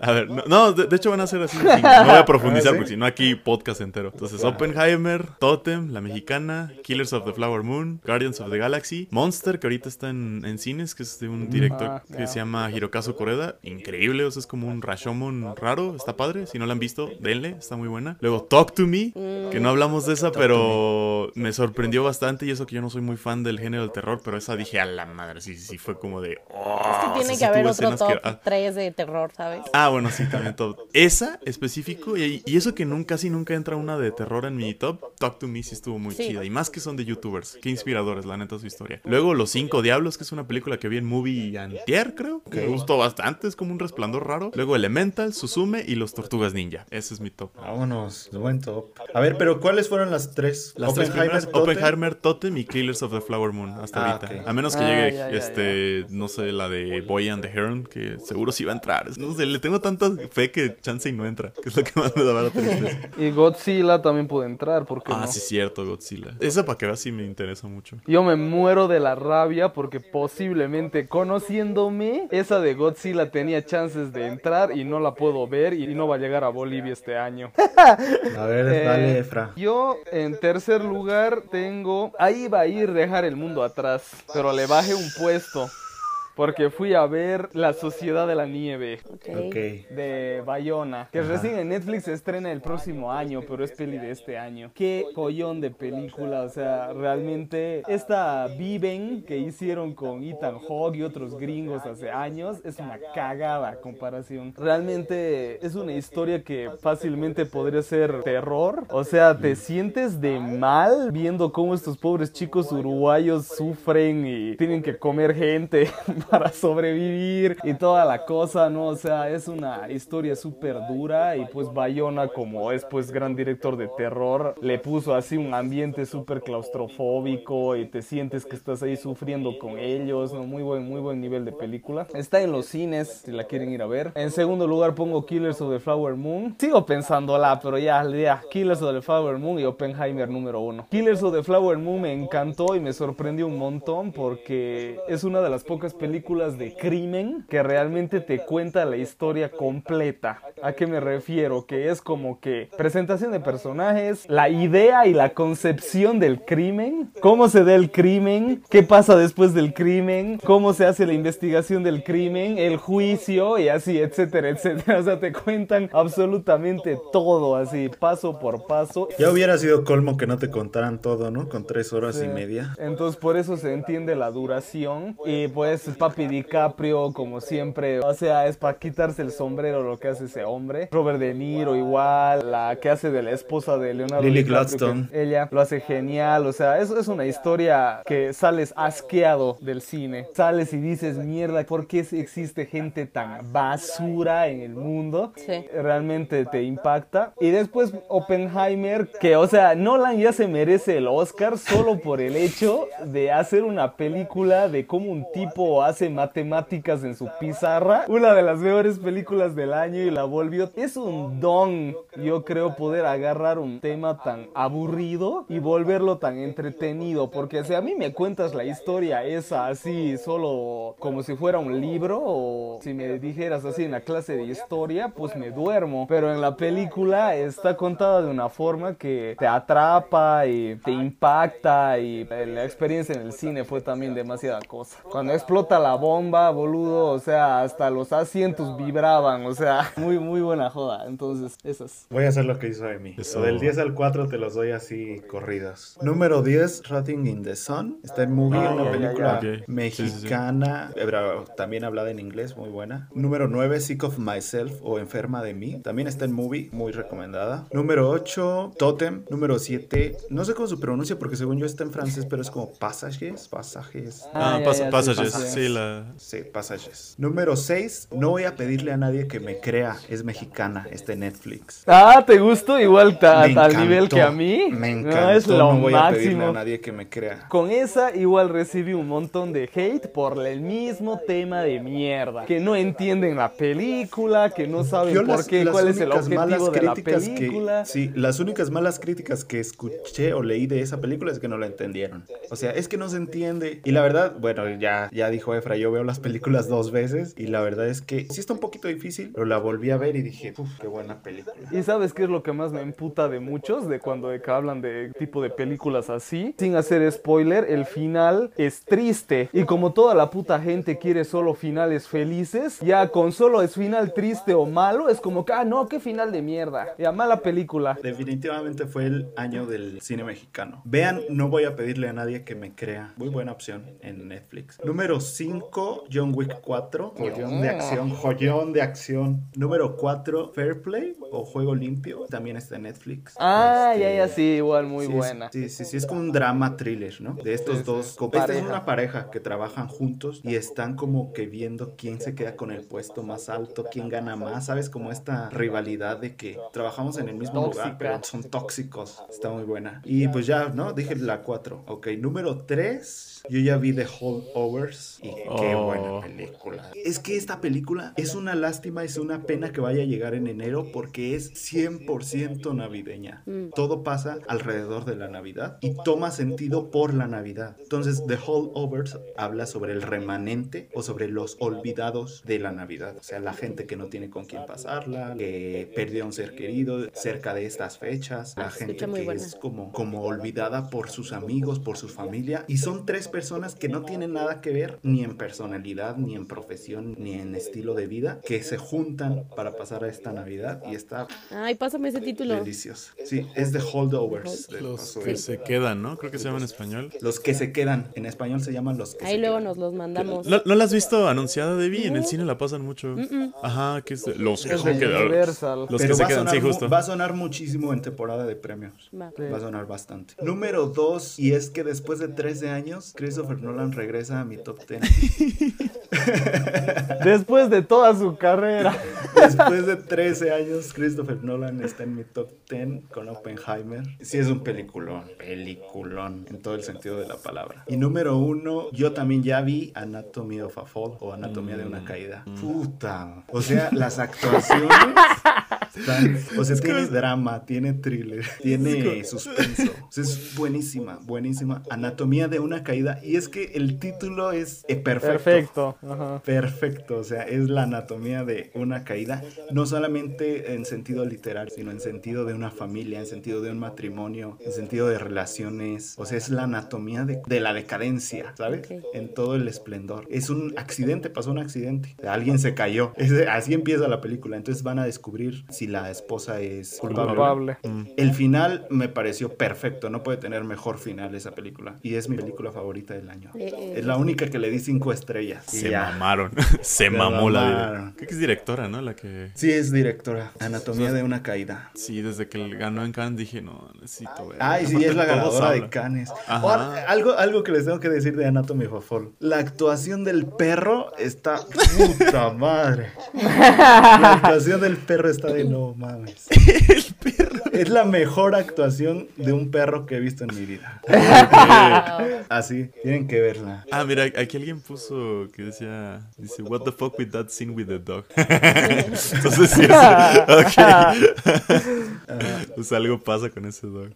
A ver, no, no, de, de hecho van a ser así. *laughs* No voy a profundizar ¿Ah, porque si no aquí podcast entero. Entonces, Oppenheimer, Totem, La Mexicana, Killers of the Flower Moon, Guardians of the Galaxy, Monster, que ahorita está en, en cines, que es de un director Ah, que se llama Hirokazu Koreda. Increíble, o sea, es como un Rashomon raro, está padre. Si no la han visto, denle, está muy buena. Luego, Talk to Me, que no hablamos de esa, pero me sorprendió bastante. Y eso que yo no soy muy fan del género del terror, pero esa dije a la madre, sí, sí, sí, fue como de. oh, Es que o tiene sea, que haber otro top que- ah, 3 de terror, ¿sabes? Ah, bueno, sí, también top. Esa específico, y, y eso que nunca, casi nunca entra una de terror en mi top, Talk to Me sí estuvo muy Sí. chida. Y más que son de youtubers. Qué inspiradores, la neta, su historia. Luego, Los Cinco Diablos, que es una película que vi en Movie Antier, creo. que Me gustó bastante, es como un resplandor raro. Luego, Elemental, Suzume y Los Tortugas Ninja. Ese es mi top. Vámonos, buen top. A ver, pero ¿cuáles fueron las tres? Las tres primeras. Oppenheimer, Totem y Killers of the Flower Moon, hasta Ah, ahorita. A menos que Ah, llegue, ya, ya, este, no sé, la de Boy and the Heron, que seguro sí va a entrar. No sé, le tengo tanta fe que chance y no entra, que es lo que más me da la tristeza. Y Godzilla también puede entrar, porque Ah, no? sí, cierto, Godzilla. Esa para que veas sí me interesa mucho. Yo me muero de la rabia porque posiblemente conociéndome, esa de Godzilla tenía chances de entrar y no la puedo ver y no va a llegar a Bolivia este año. A ver, Eh, dale, Efra. Yo en tercer lugar tengo... Ahí va a ir dejar el mundo atrás, pero le bajé un puesto. Porque fui a ver La Sociedad de la Nieve Ok. Ok. de Bayona, que recién en Netflix se estrena el próximo año, pero es peli de este año. Qué collón de película, o sea, realmente esta Viven que hicieron con Ethan Hawke y otros gringos hace años es una cagada a comparación. Realmente es una historia que fácilmente podría ser terror, o sea, te sientes de mal viendo cómo estos pobres chicos uruguayos sufren y tienen que comer gente *laughs* para sobrevivir y toda la cosa, ¿no? O sea, es una historia súper dura y pues Bayona como es pues gran director de terror, le puso así un ambiente súper claustrofóbico y te sientes que estás ahí sufriendo con ellos, ¿no? Muy buen, muy buen nivel de película. Está en los cines, si la quieren ir a ver. En segundo lugar pongo Killers of the Flower Moon. Sigo pensándola, pero ya, ya, Killers of the Flower Moon y Oppenheimer número uno. Killers of the Flower Moon me encantó y me sorprendió un montón porque es una de las pocas películas de crimen que realmente te cuenta la historia completa. ¿A qué me refiero? Que es como que presentación de personajes, la idea y la concepción del crimen, cómo se da el crimen, qué pasa después del crimen, cómo se hace la investigación del crimen, el juicio y así, etcétera, etcétera. O sea, te cuentan absolutamente todo así, paso por paso. Ya hubiera sido colmo que no te contaran todo, ¿no? Con tres horas y Sí. media. Entonces por eso se entiende la duración y pues Papi DiCaprio como siempre, o sea, es para quitarse el sombrero lo que hace ese hombre. Robert De Niro igual, la que hace de la esposa de Leonardo Lily DiCaprio, Gladstone. ella lo hace genial, o sea, eso es una historia que sales asqueado del cine. Sales y dices, mierda, ¿por qué existe gente tan basura en el mundo? Sí. realmente te impacta. Y después Oppenheimer, que o sea, Nolan ya se merece el Oscar solo por el hecho de hacer una película de cómo un tipo hace matemáticas en su pizarra. Una de las mejores películas del año y la volvió. Es un don, yo creo, poder agarrar un tema tan aburrido y volverlo tan entretenido. Porque si a mí me cuentas la historia esa así, solo como si fuera un libro, o si me dijeras así en la clase de historia, pues me duermo. Pero en la película está contada de una forma que te atrapa y te impacta. Y la experiencia en el cine fue también demasiada cosa. Cuando explota la bomba, boludo, o sea, hasta los asientos vibraban, o sea, *laughs* muy, muy buena joda. Entonces, esas. Voy a hacer lo que hizo Emi. Eso. Del 10 al 4 te los doy así corridas. Número 10, Rotting in the Sun. Está en Movie, Ah, una película ya, ya. mexicana, pero también hablada en inglés, muy buena. Número 9, Sick of Myself o Enferma de mí. También está en Movie, muy recomendada. Número 8, Totem. Número 7, no sé cómo se pronuncia porque según yo está en francés, pero es como pasajes, pasajes. Ah, ya, pas- ya, sí, Passages, sí, sí, la... Sí, Passages. Número 6, no voy a pedirle a nadie que me crea, es mexicana, este Netflix. Ah, ¿te gustó igual ta- Me al nivel que a mí? Me No, encantó, es lo no voy a pedirle máximo. a nadie que me crea. Con esa igual recibí un montón de hate por el mismo tema de mierda. Que no entienden la película, que no saben Yo por las- qué, las cuál es el objetivo de la críticas que- película. sí, las únicas malas críticas que escuché o leí de esa película es que no la entendieron. O sea, es que no se entiende. Y la verdad, bueno, ya, ya dijo Efra, yo veo las películas dos veces y la verdad es que sí está un poquito difícil, pero la volví a ver y dije, uff, qué buena película. ¿Y sabes qué es lo que más me emputa de muchos? De cuando de que hablan de tipo de películas así. Sin hacer spoiler, el final es triste. Y como toda la puta gente quiere solo finales felices, ya con solo es final triste o malo, es como que, ah, no, qué final de mierda. Ya, mala película. Definitivamente fue el año del cine mexicano. Vean, no voy a pedirle a nadie que me crea. Muy buena opción en Netflix. Número 5, John Wick 4. Joyón de acción, joyón de acción. Número 4, Fair Play o Juego Limpio. También está en Netflix. Ah, Este, ya, ya, sí, igual, muy sí, buena. Sí, sí, sí, es como un drama thriller, ¿no? De estos Sí, dos. Esta es una pareja que trabajan juntos y están como que viendo quién se queda con el puesto más alto, quién gana más, ¿sabes? Como esta rivalidad de que trabajamos en el mismo lugar, pero son tóxicos. Está muy buena. Y pues ya, ¿no? Dije la 4. Ok, número 3. Yo ya vi The Holdovers y qué Oh. buena película. Es que esta película es una lástima, es una pena que vaya a llegar en enero porque es 100% navideña. Mm. Todo pasa alrededor de la Navidad y toma sentido por la Navidad. Entonces, The Holdovers habla sobre el remanente o sobre los olvidados de la Navidad. O sea, la gente que no tiene con quién pasarla, que perdió a un ser querido cerca de estas fechas, la gente que buena. es como, como olvidada por sus amigos, por su familia. Y son tres personas que no tienen nada que ver ni en personalidad, ni en profesión, ni en estilo de vida, que se juntan para pasar a esta Navidad y está Ay, pásame ese título. delicioso. Sí, es The Holdovers. Los que de- se quedan, ¿no? Creo que se llama en español. Los que se quedan. En español se llaman los que Ahí se luego quedan. nos los mandamos. ¿No, no la has visto anunciada, Debbie? En el cine la pasan mucho. Ajá, que es de- los que Es se de quedan. Universal. Los Pero que se va, a quedan, sonar, sí, justo. va a sonar muchísimo en temporada de premios. Va. Sí. Va a sonar bastante. Número 2, y es que después de 13 años, Christopher Nolan regresa a mi top 10. *laughs* *laughs* Después de toda su carrera. Después de 13 años, Christopher Nolan está en mi top 10 con Oppenheimer. Sí, es un peliculón, peliculón en todo el sentido de la palabra. Y número uno, yo también ya vi Anatomy of a Fall o Anatomía de una caída. Puta. O sea, las actuaciones están- o sea, tiene drama, tiene thriller, tiene suspenso. O sea, es buenísima, buenísima. Anatomía de una caída. Y es que el título es eh, perfecto. Perfecto. Ajá. Perfecto, o sea, es la anatomía de una caída, no solamente en sentido literal, sino en sentido de una familia, en sentido de un matrimonio, en sentido de relaciones, o sea, es la anatomía de, de la decadencia, ¿sabes? En todo el esplendor. Es un accidente, pasó un accidente, alguien se cayó, *laughs* Es- así empieza la película, entonces van a descubrir si la esposa es culpable. Culpable. El final me pareció perfecto, no puede tener mejor final esa película, y es mi película favorita del año. Eh, eh. Es la única que le di cinco estrellas. Y Se ya. mamaron. *laughs* Se mamó la mamaron. dire- Creo que es directora, ¿no? La que. Sí, es directora. Anatomía de una caída. Sí, desde que ganó en Cannes dije, no, necesito ver. Ay, sí, es la *laughs* ganadora de. Cannes. Ahora, algo, algo que les tengo que decir de Anatomy of a Fall. La actuación del perro está puta madre. La actuación del perro está de no mames. *laughs* Es la mejor actuación de un perro que he visto en mi vida. *laughs* Así, tienen que verla. Ah, mira, aquí alguien puso que decía, dice, what the fuck with that scene with the dog. *laughs* Entonces sí, es, *laughs* pues algo pasa con ese dog.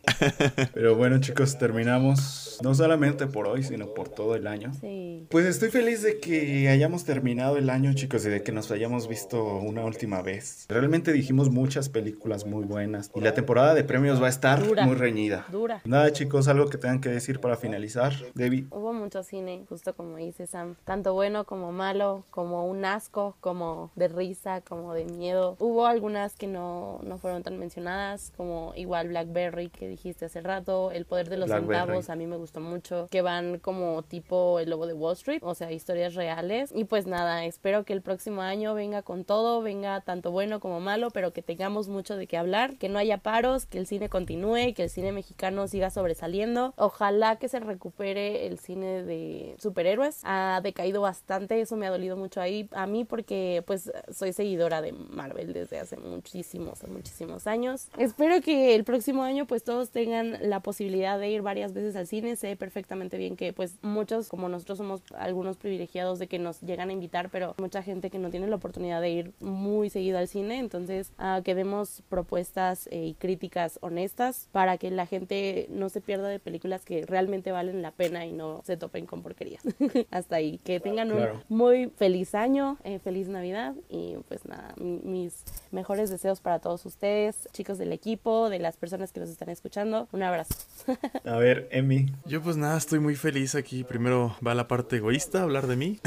Pero bueno, chicos, terminamos no solamente por hoy, sino por todo el año. Sí. Pues estoy feliz de que hayamos terminado el año, chicos, y de que nos hayamos visto una última vez. Realmente dijimos muchas películas muy buenas y la temporada de premios va a estar Dura. muy reñida. Dura. Nada, chicos, algo que tengan que decir para finalizar. Debbie. Hubo mucho cine, justo como dice Sam, tanto bueno como malo, como un asco, como de risa, como de miedo. Hubo algunas que no, no fueron tan mencionadas, como como igual Blackberry que dijiste hace rato, El poder de los Blackberry. centavos a mí me gustó mucho, que van como tipo El lobo de Wall Street, o sea, historias reales. Y pues nada, espero que el próximo año venga con todo, venga tanto bueno como malo, pero que tengamos mucho de qué hablar, que no haya paros, que el cine continúe, que el cine mexicano siga sobresaliendo. Ojalá que se recupere el cine de superhéroes. Ha decaído bastante, eso me ha dolido mucho ahí a mí porque pues soy seguidora de Marvel desde hace muchísimos, muchísimos años. Espero que el próximo año pues todos tengan la posibilidad de ir varias veces al cine. Sé perfectamente bien que pues muchos como nosotros somos algunos privilegiados de que nos llegan a invitar, pero mucha gente que no tiene la oportunidad de ir muy seguido al cine. Entonces ah, que demos propuestas eh, y críticas honestas para que la gente no se pierda de películas que realmente valen la pena y no se topen con porquerías. *laughs* Hasta ahí. Que tengan un muy feliz año, eh, feliz Navidad y pues nada, mi- mis mejores deseos para todos ustedes, chicos del equipo, de las personas que nos están escuchando. Un abrazo. *laughs* A ver, Emi. Yo pues nada, estoy muy feliz aquí. Primero va la parte egoísta, hablar de mí.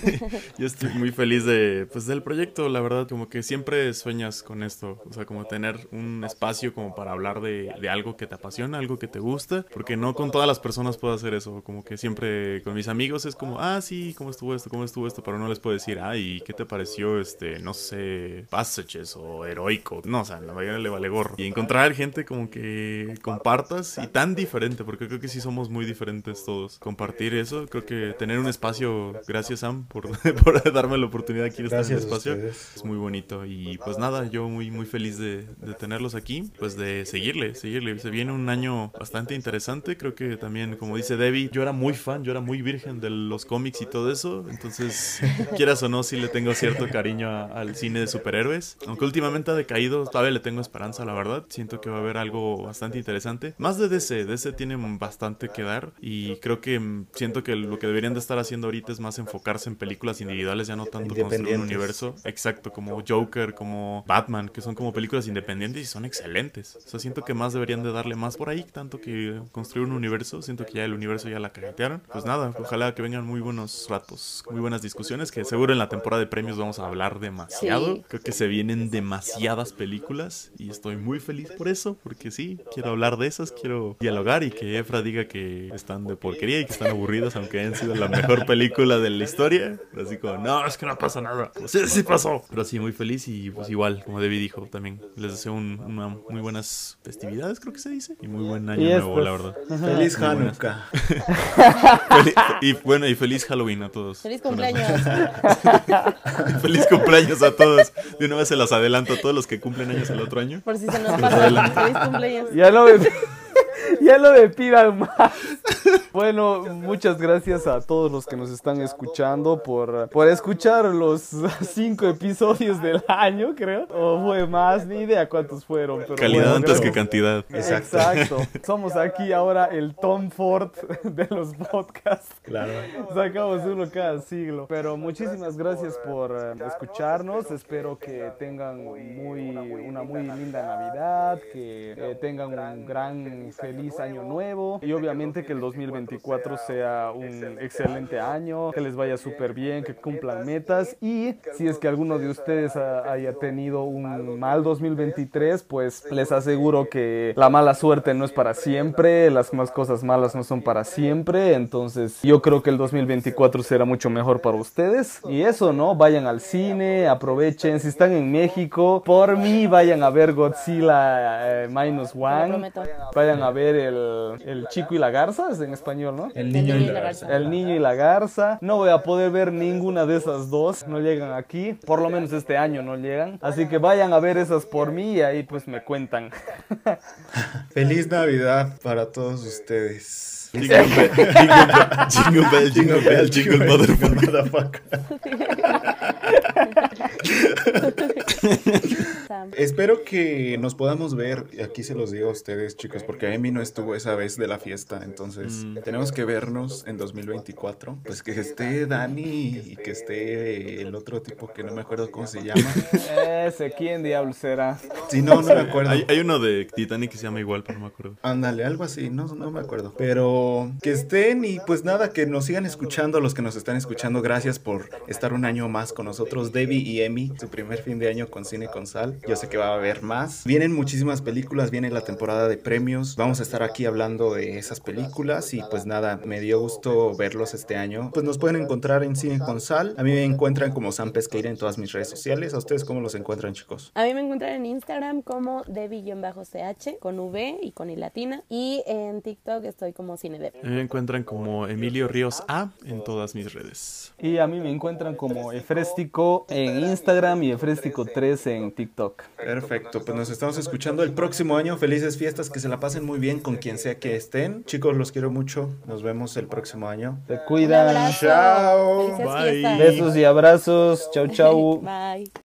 *laughs* Yo estoy muy feliz de, pues, del proyecto, la verdad, como que siempre sueñas con esto, o sea, como tener un espacio como para hablar de, de algo que te apasiona, algo que te gusta, porque no con todas las personas puedo hacer eso, como que siempre con mis amigos es como, ah, sí, ¿cómo estuvo esto? ¿Cómo estuvo esto? Pero no les puedo decir, ah, ¿y qué te pareció, este, no sé, Passages o Heroico? No, o sea, la mayoría le vale Y encontrar gente como que compartas y tan diferente, porque creo que sí somos muy diferentes todos. Compartir eso, creo que tener un espacio, gracias Sam por, *laughs* por darme la oportunidad aquí de estar en el espacio. Es muy bonito y pues nada, yo muy muy feliz de, de tenerlos aquí, pues de seguirle, seguirle. Se viene un año bastante interesante, creo que también como dice Debbie, yo era muy fan, yo era muy virgen de los cómics y todo eso, entonces *laughs* quieras o no, sí le tengo cierto cariño a- al cine de superhéroes, aunque últimamente ha decaído, todavía le tengo esperanza, la verdad, siento que va a haber algo bastante interesante. Más de DC, DC tiene bastante que dar y creo que mm, siento que lo que deberían de estar haciendo ahorita es más enfocarse en películas individuales, ya no tanto construir un universo. Exacto, como Joker, como Batman, que son como películas independientes y son excelentes. O sea, siento que más deberían de darle más por ahí, tanto que construir un universo. Siento que ya el universo ya la cajetearon. Pues nada, ojalá que vengan muy buenos ratos, muy buenas discusiones, que seguro en la temporada de premios vamos a hablar demasiado. Sí. Creo que se vienen demasiadas películas y estoy muy feliz por eso, porque sí, quiero hablar de esas, quiero dialogar y que Efra diga que están de porquería y que están aburridas, aunque hayan sido la *laughs* mejor película de la historia. Así como, no, es que no pasa nada. Pues, sí, sí pasó. Pero sí, muy feliz y pues igual, como David dijo también, les deseo un- una muy buenas festividades, creo que se dice, y muy buen año nuevo, la verdad. Feliz Muy. Hanukkah. *laughs* Fel- y bueno, y feliz Halloween a todos. Feliz cumpleaños. *laughs* feliz cumpleaños a todos. De una vez se las adelanto a todos los que cumplen años el otro año. Por si se nos pasa. Feliz cumpleaños. Ya no me, *laughs* ya no me pidan más. Bueno, muchas gracias a todos los que nos están escuchando por, por escuchar los *laughs* cinco episodios del año, creo. O fue más, ni idea cuántos fueron. Pero Calidad bueno, antes que cantidad. Exacto. *laughs* Exacto. Somos aquí ahora el Tom Ford de los podcasts. Claro. Sacamos uno cada siglo. Pero muchísimas gracias por eh, escucharnos. Espero que tengan muy, una muy linda Navidad, que eh, tengan un gran feliz año nuevo. y obviamente que el 2024 sea un excelente año, que les vaya súper bien, que cumplan metas. y si es que alguno de ustedes ha- haya tenido un mal 2023, pues les aseguro que la mala suerte no es para siempre, las más cosas malas no son para siempre, entonces yo creo que el 2024 será mucho mejor para ustedes. Y eso, ¿no? Vayan al cine, aprovechen, si están en México, por mí vayan a ver Godzilla eh, Minus One, vayan a ver el, el chico y la garza, es en español, ¿no? El niño y la garza. El niño y la garza. No voy a poder ver ninguna de esas dos. No llegan aquí. Por lo menos este año no llegan. Así que vayan a ver esas por mí y ahí pues me cuentan. *laughs* Feliz Navidad para todos ustedes. Jingle bell, jingle bell, jingle bell, jingle bell, *laughs* motherfucker. *laughs* *laughs* Espero que nos podamos ver, aquí se los digo a ustedes, chicos, porque Emi no estuvo esa vez de la fiesta, entonces Mm. tenemos que vernos en 2024. Pues que esté Dani y que esté el otro tipo que no me acuerdo cómo se llama. *laughs* Ese, ¿quién diablo será? Si no, no me acuerdo. Hay, hay uno de Titanic que se llama igual, pero no me acuerdo. Ándale, algo así, no, no me acuerdo. Pero que estén y pues nada, que nos sigan escuchando, los que nos están escuchando, gracias por estar un año más con nosotros, Debbie y Emi, su primer fin de año con Cine con Sal. Yo sé que va a haber más. Vienen muchísimas películas, viene la temporada de premios. Vamos a estar aquí hablando de esas películas y pues nada, me dio gusto verlos este año. Pues nos pueden encontrar en Cine con Sal. A mí me encuentran como Sam Pesqueira en todas mis redes sociales. ¿A ustedes cómo los encuentran, chicos? A mí me encuentran en Instagram como Debbie-CH con V y con I latina. Y en TikTok estoy como CineDev. Me encuentran como Emilio Ríos A en todas mis redes. Y a mí me encuentran como Efrestico en Instagram y Efrestico3 en TikTok. Perfecto, pues nos estamos escuchando el próximo año. Felices fiestas, que se la pasen muy bien con quien sea que estén. Chicos, los quiero mucho. Nos vemos el próximo año. Se Un cuidan. Chao. Bye. Besos y abrazos. Chau, chau. *laughs* Bye.